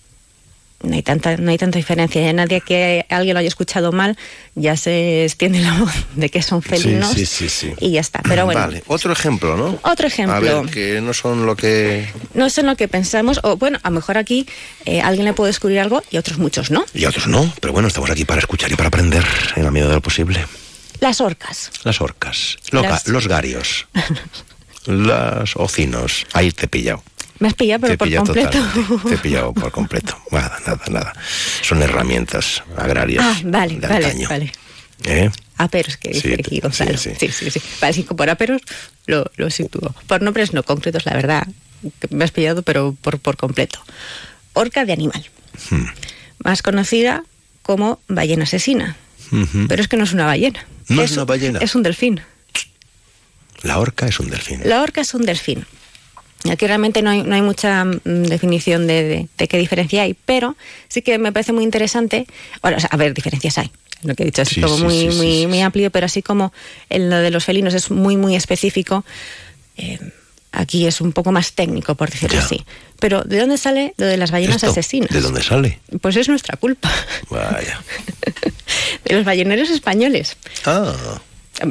no hay tanta, no hay tanta diferencia. Y a nadie que alguien lo haya escuchado mal, ya se extiende la voz de que son felinos Sí, sí, sí, sí. y ya está. Pero bueno, Vale, otro ejemplo, ¿no? otro ejemplo. A ver, que no son lo que... no sé lo que pensamos, o bueno, a lo mejor aquí eh, alguien le puede descubrir algo y otros muchos no. Y otros no, pero bueno, estamos aquí para escuchar y para aprender en la medida de lo posible. Las orcas. Las orcas, los, Las- ga- los garios, los ocinos. Ahí te he pillado. Me has pillado, pero te por completo. totalmente. Te he pillado por completo. Nada, nada, nada. Son herramientas agrarias Ah, vale, de vale, antaño. vale. ¿Eh? Aperos, que dice Sí, aquí Gonzalo. sí, Sí, sí, sí. Vale, sí, por aperos lo, lo sitúo. Por nombres no concretos, la verdad, me has pillado, pero por, por completo. Orca de animal. Hmm. Más conocida como ballena asesina. Pero es que no es una ballena. No es una ballena. Es un delfín. La orca es un delfín. La orca es un delfín. Aquí realmente no hay, no hay mucha mm, definición de, de- de qué diferencia hay, pero sí que me parece muy interesante. Bueno, o sea, a ver, diferencias hay. Lo que he dicho es Sí, como sí, muy, sí, muy, muy amplio, pero así como en lo de los felinos es muy, muy específico, eh, aquí es un poco más técnico, por decirlo así. Pero ¿de dónde sale lo de las ballenas ¿Esto? asesinas? ¿De dónde sale? Pues es nuestra culpa, Vaya. de los balleneros españoles. Ah,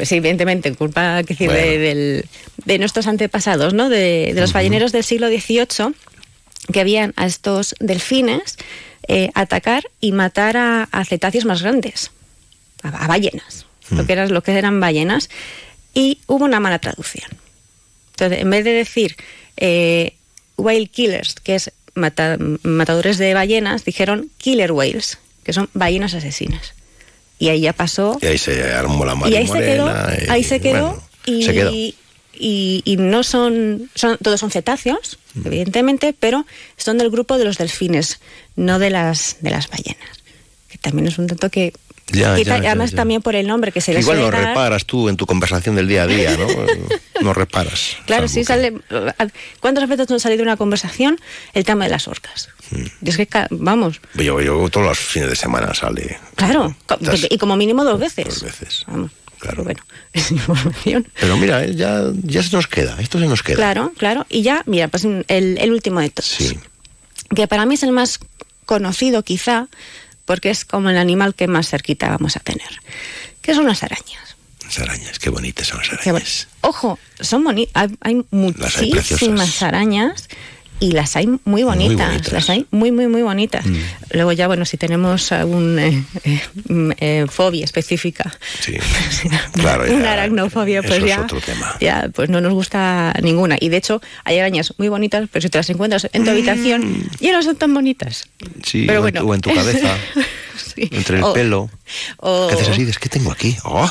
sí, evidentemente, culpa que decir, de, Bueno. del- de nuestros antepasados, ¿no? De, de los balleneros del siglo XVIII que habían a estos delfines eh, atacar y matar a, a cetáceos más grandes, a, a ballenas, lo, que eran, lo que eran ballenas, y hubo una mala traducción. Entonces, en vez de decir eh, whale killers, que es mata- matadores de ballenas, dijeron killer whales, que son ballenas asesinas. Y ahí ya pasó. Y ahí se armó la Y madre ahí se quedó. morena. y, ahí se quedó. bueno, y, se quedó. y, y no son, son. Todos son cetáceos, Mm. evidentemente, pero son del grupo de los delfines, no de las, de las ballenas. Que también es un dato que. Ya, quizá- ya, ya, además, ya. también por el nombre que se les igual no suele dar. reparas tú en tu conversación del día a día, ¿no? no reparas. Claro, sí sale. ¿Cuántas veces nos ha salido una conversación el tema de las orcas? Mm. Y es que, vamos, Yo, yo todos los fines de semana sale. claro, Estás- y como mínimo dos veces. Dos veces. Vamos, claro. Bueno, es información. Pero mira, eh, ya, ya se nos queda, esto se nos queda. Claro, claro. Y ya, mira, pues el, el último de todos. Sí. Que para mí es el más conocido, quizá, porque es como el animal que más cerquita vamos a tener. Que son las arañas. Las arañas, qué bonitas son las arañas. Ojo, son bonitas. Hay, hay muchísimas arañas y las hay muy bonitas. bonitas. Las hay muy, muy, muy bonitas. Mm. Luego ya, bueno, si tenemos algún eh, eh, mm, eh, fobia específica, Sí, claro. una ya, aracnofobia, pues es ya, otro tema. ya, pues no nos gusta ninguna. Y de hecho, hay arañas muy bonitas, pero si te las encuentras en tu habitación, ya no son tan bonitas. Sí, Pero o, bueno. en, o en tu cabeza, entre el O- pelo. o- ¿Qué haces así? Dices, ¿qué tengo aquí? ¡Oh!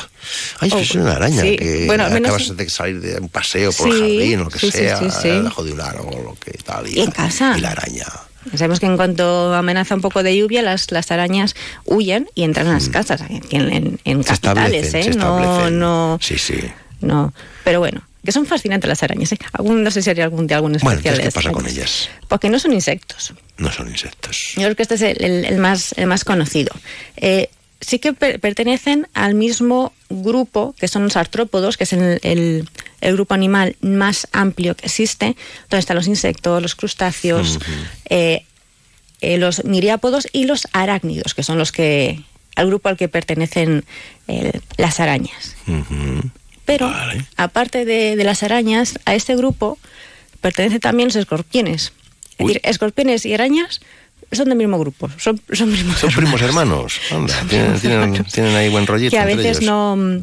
¡Ay, o- es una araña! sí, que bueno, al menos- acabas de salir de un paseo por el Sí, jardín o lo que sí, sí, sea, sí, sí. debajo de un árbol o lo que tal. Y en casa. Y la araña. Sabemos que en cuanto amenaza un poco de lluvia, las, las arañas huyen y entran a las casas, aquí en, en- en Mm. Capitales, ¿eh? no, no, Sí, sí. no. Pero bueno, que son fascinantes las arañas, ¿eh? Algún, no sé si haría algún de algún Bueno, ¿qué pasa con ellas? Porque no son insectos. No son insectos. Yo creo que este es el, el- el más, el más conocido. Eh, sí que per- pertenecen al mismo grupo que son los artrópodos, que es el, el- el grupo animal más amplio que existe, donde están los insectos, los crustáceos, eh, eh, los miriápodos y los arácnidos, que son los que al grupo al que pertenecen eh, las arañas. Pero, aparte de, de las arañas, a este grupo pertenecen también los escorpiones. Es decir, escorpiones y arañas son del mismo grupo, son, son primos Son primos hermanos. Anda, tienen, tienen- tienen ahí buen rollito que a veces ellos. no mm,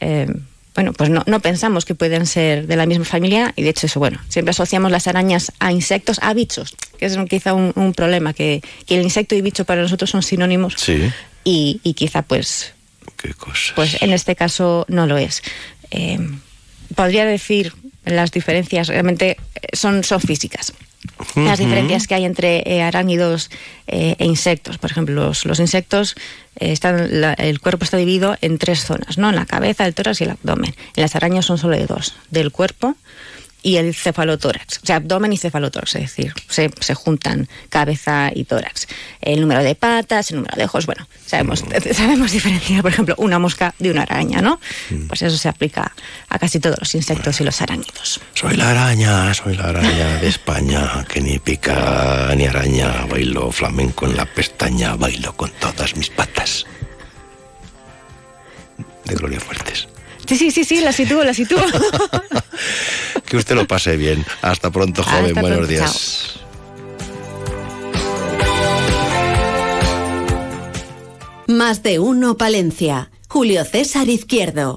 eh, bueno pues no, no pensamos que pueden ser de la misma familia y de hecho eso bueno siempre asociamos las arañas a insectos a bichos que es quizá un, un problema que, que el insecto y bicho para nosotros son sinónimos Sí. y, y quizá pues Qué cosa. pues en este caso no lo es Eh, podría decir las diferencias realmente eh, son son físicas las diferencias que hay entre eh, arácnidos eh, e insectos. Por ejemplo, los, los insectos, eh, están, la- el cuerpo está dividido en tres zonas, ¿no? En la cabeza, el tórax y el abdomen. En las arañas son solo de dos, del cuerpo y el cefalotórax, o sea, abdomen y cefalotórax, es decir, se, se juntan cabeza y tórax. El número de patas, el número de ojos, bueno, sabemos, sabemos diferenciar, por ejemplo, una mosca de una araña, ¿no? Pues eso se aplica a casi todos los insectos y los arácnidos. Soy la araña, soy la araña de España, que ni pica ni araña, bailo flamenco en la pestaña, bailo con todas mis patas. De Gloria Fuertes. Sí, sí, sí, sí, la sitúo, la sitúo. Que usted lo pase bien. Hasta pronto, joven. Hasta Buenos pronto, días. Más de uno Palencia. Julio César Izquierdo.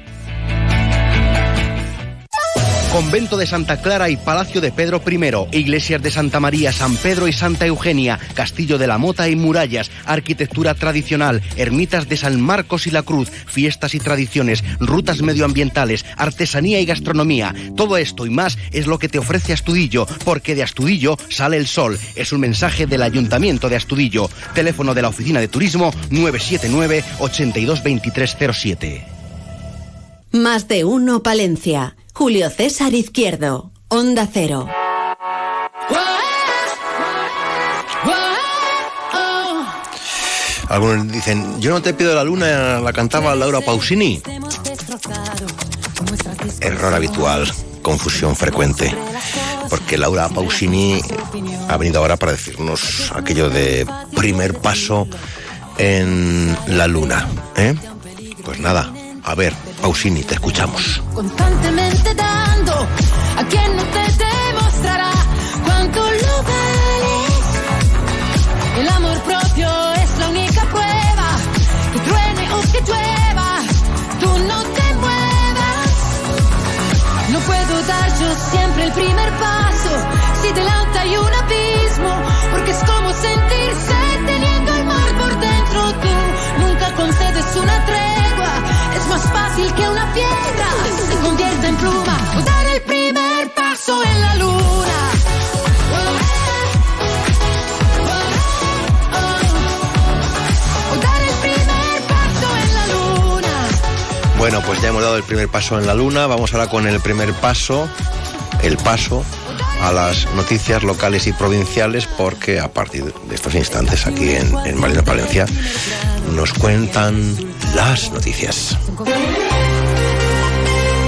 Convento de Santa Clara y Palacio de Pedro I, iglesias de Santa María, San Pedro y Santa Eugenia, Castillo de la Mota y murallas, arquitectura tradicional, ermitas de San Marcos y la Cruz, fiestas y tradiciones, rutas medioambientales, artesanía y gastronomía. Todo esto y más es lo que te ofrece Astudillo, porque de Astudillo sale el sol. Es un mensaje del Ayuntamiento de Astudillo. Teléfono de la Oficina de Turismo 979 822307. Más de uno Palencia. Julio César Izquierdo. Onda Cero. Algunos dicen, yo no te pido la luna, la cantaba Laura Pausini. Error habitual. confusión frecuente, porque Laura Pausini ha venido ahora para decirnos aquello de primer paso en la luna. ¿eh? Pues nada, a ver, Pausini, te escuchamos. Constantemente dando a quien no te fácil que una piedra se convierta en pluma dar el primer paso en la luna. Bueno, pues ya hemos dado el primer paso en la luna. Vamos ahora con el primer paso, el paso a las noticias locales y provinciales, porque a partir de estos instantes aquí en, en Marina Palencia nos cuentan las noticias.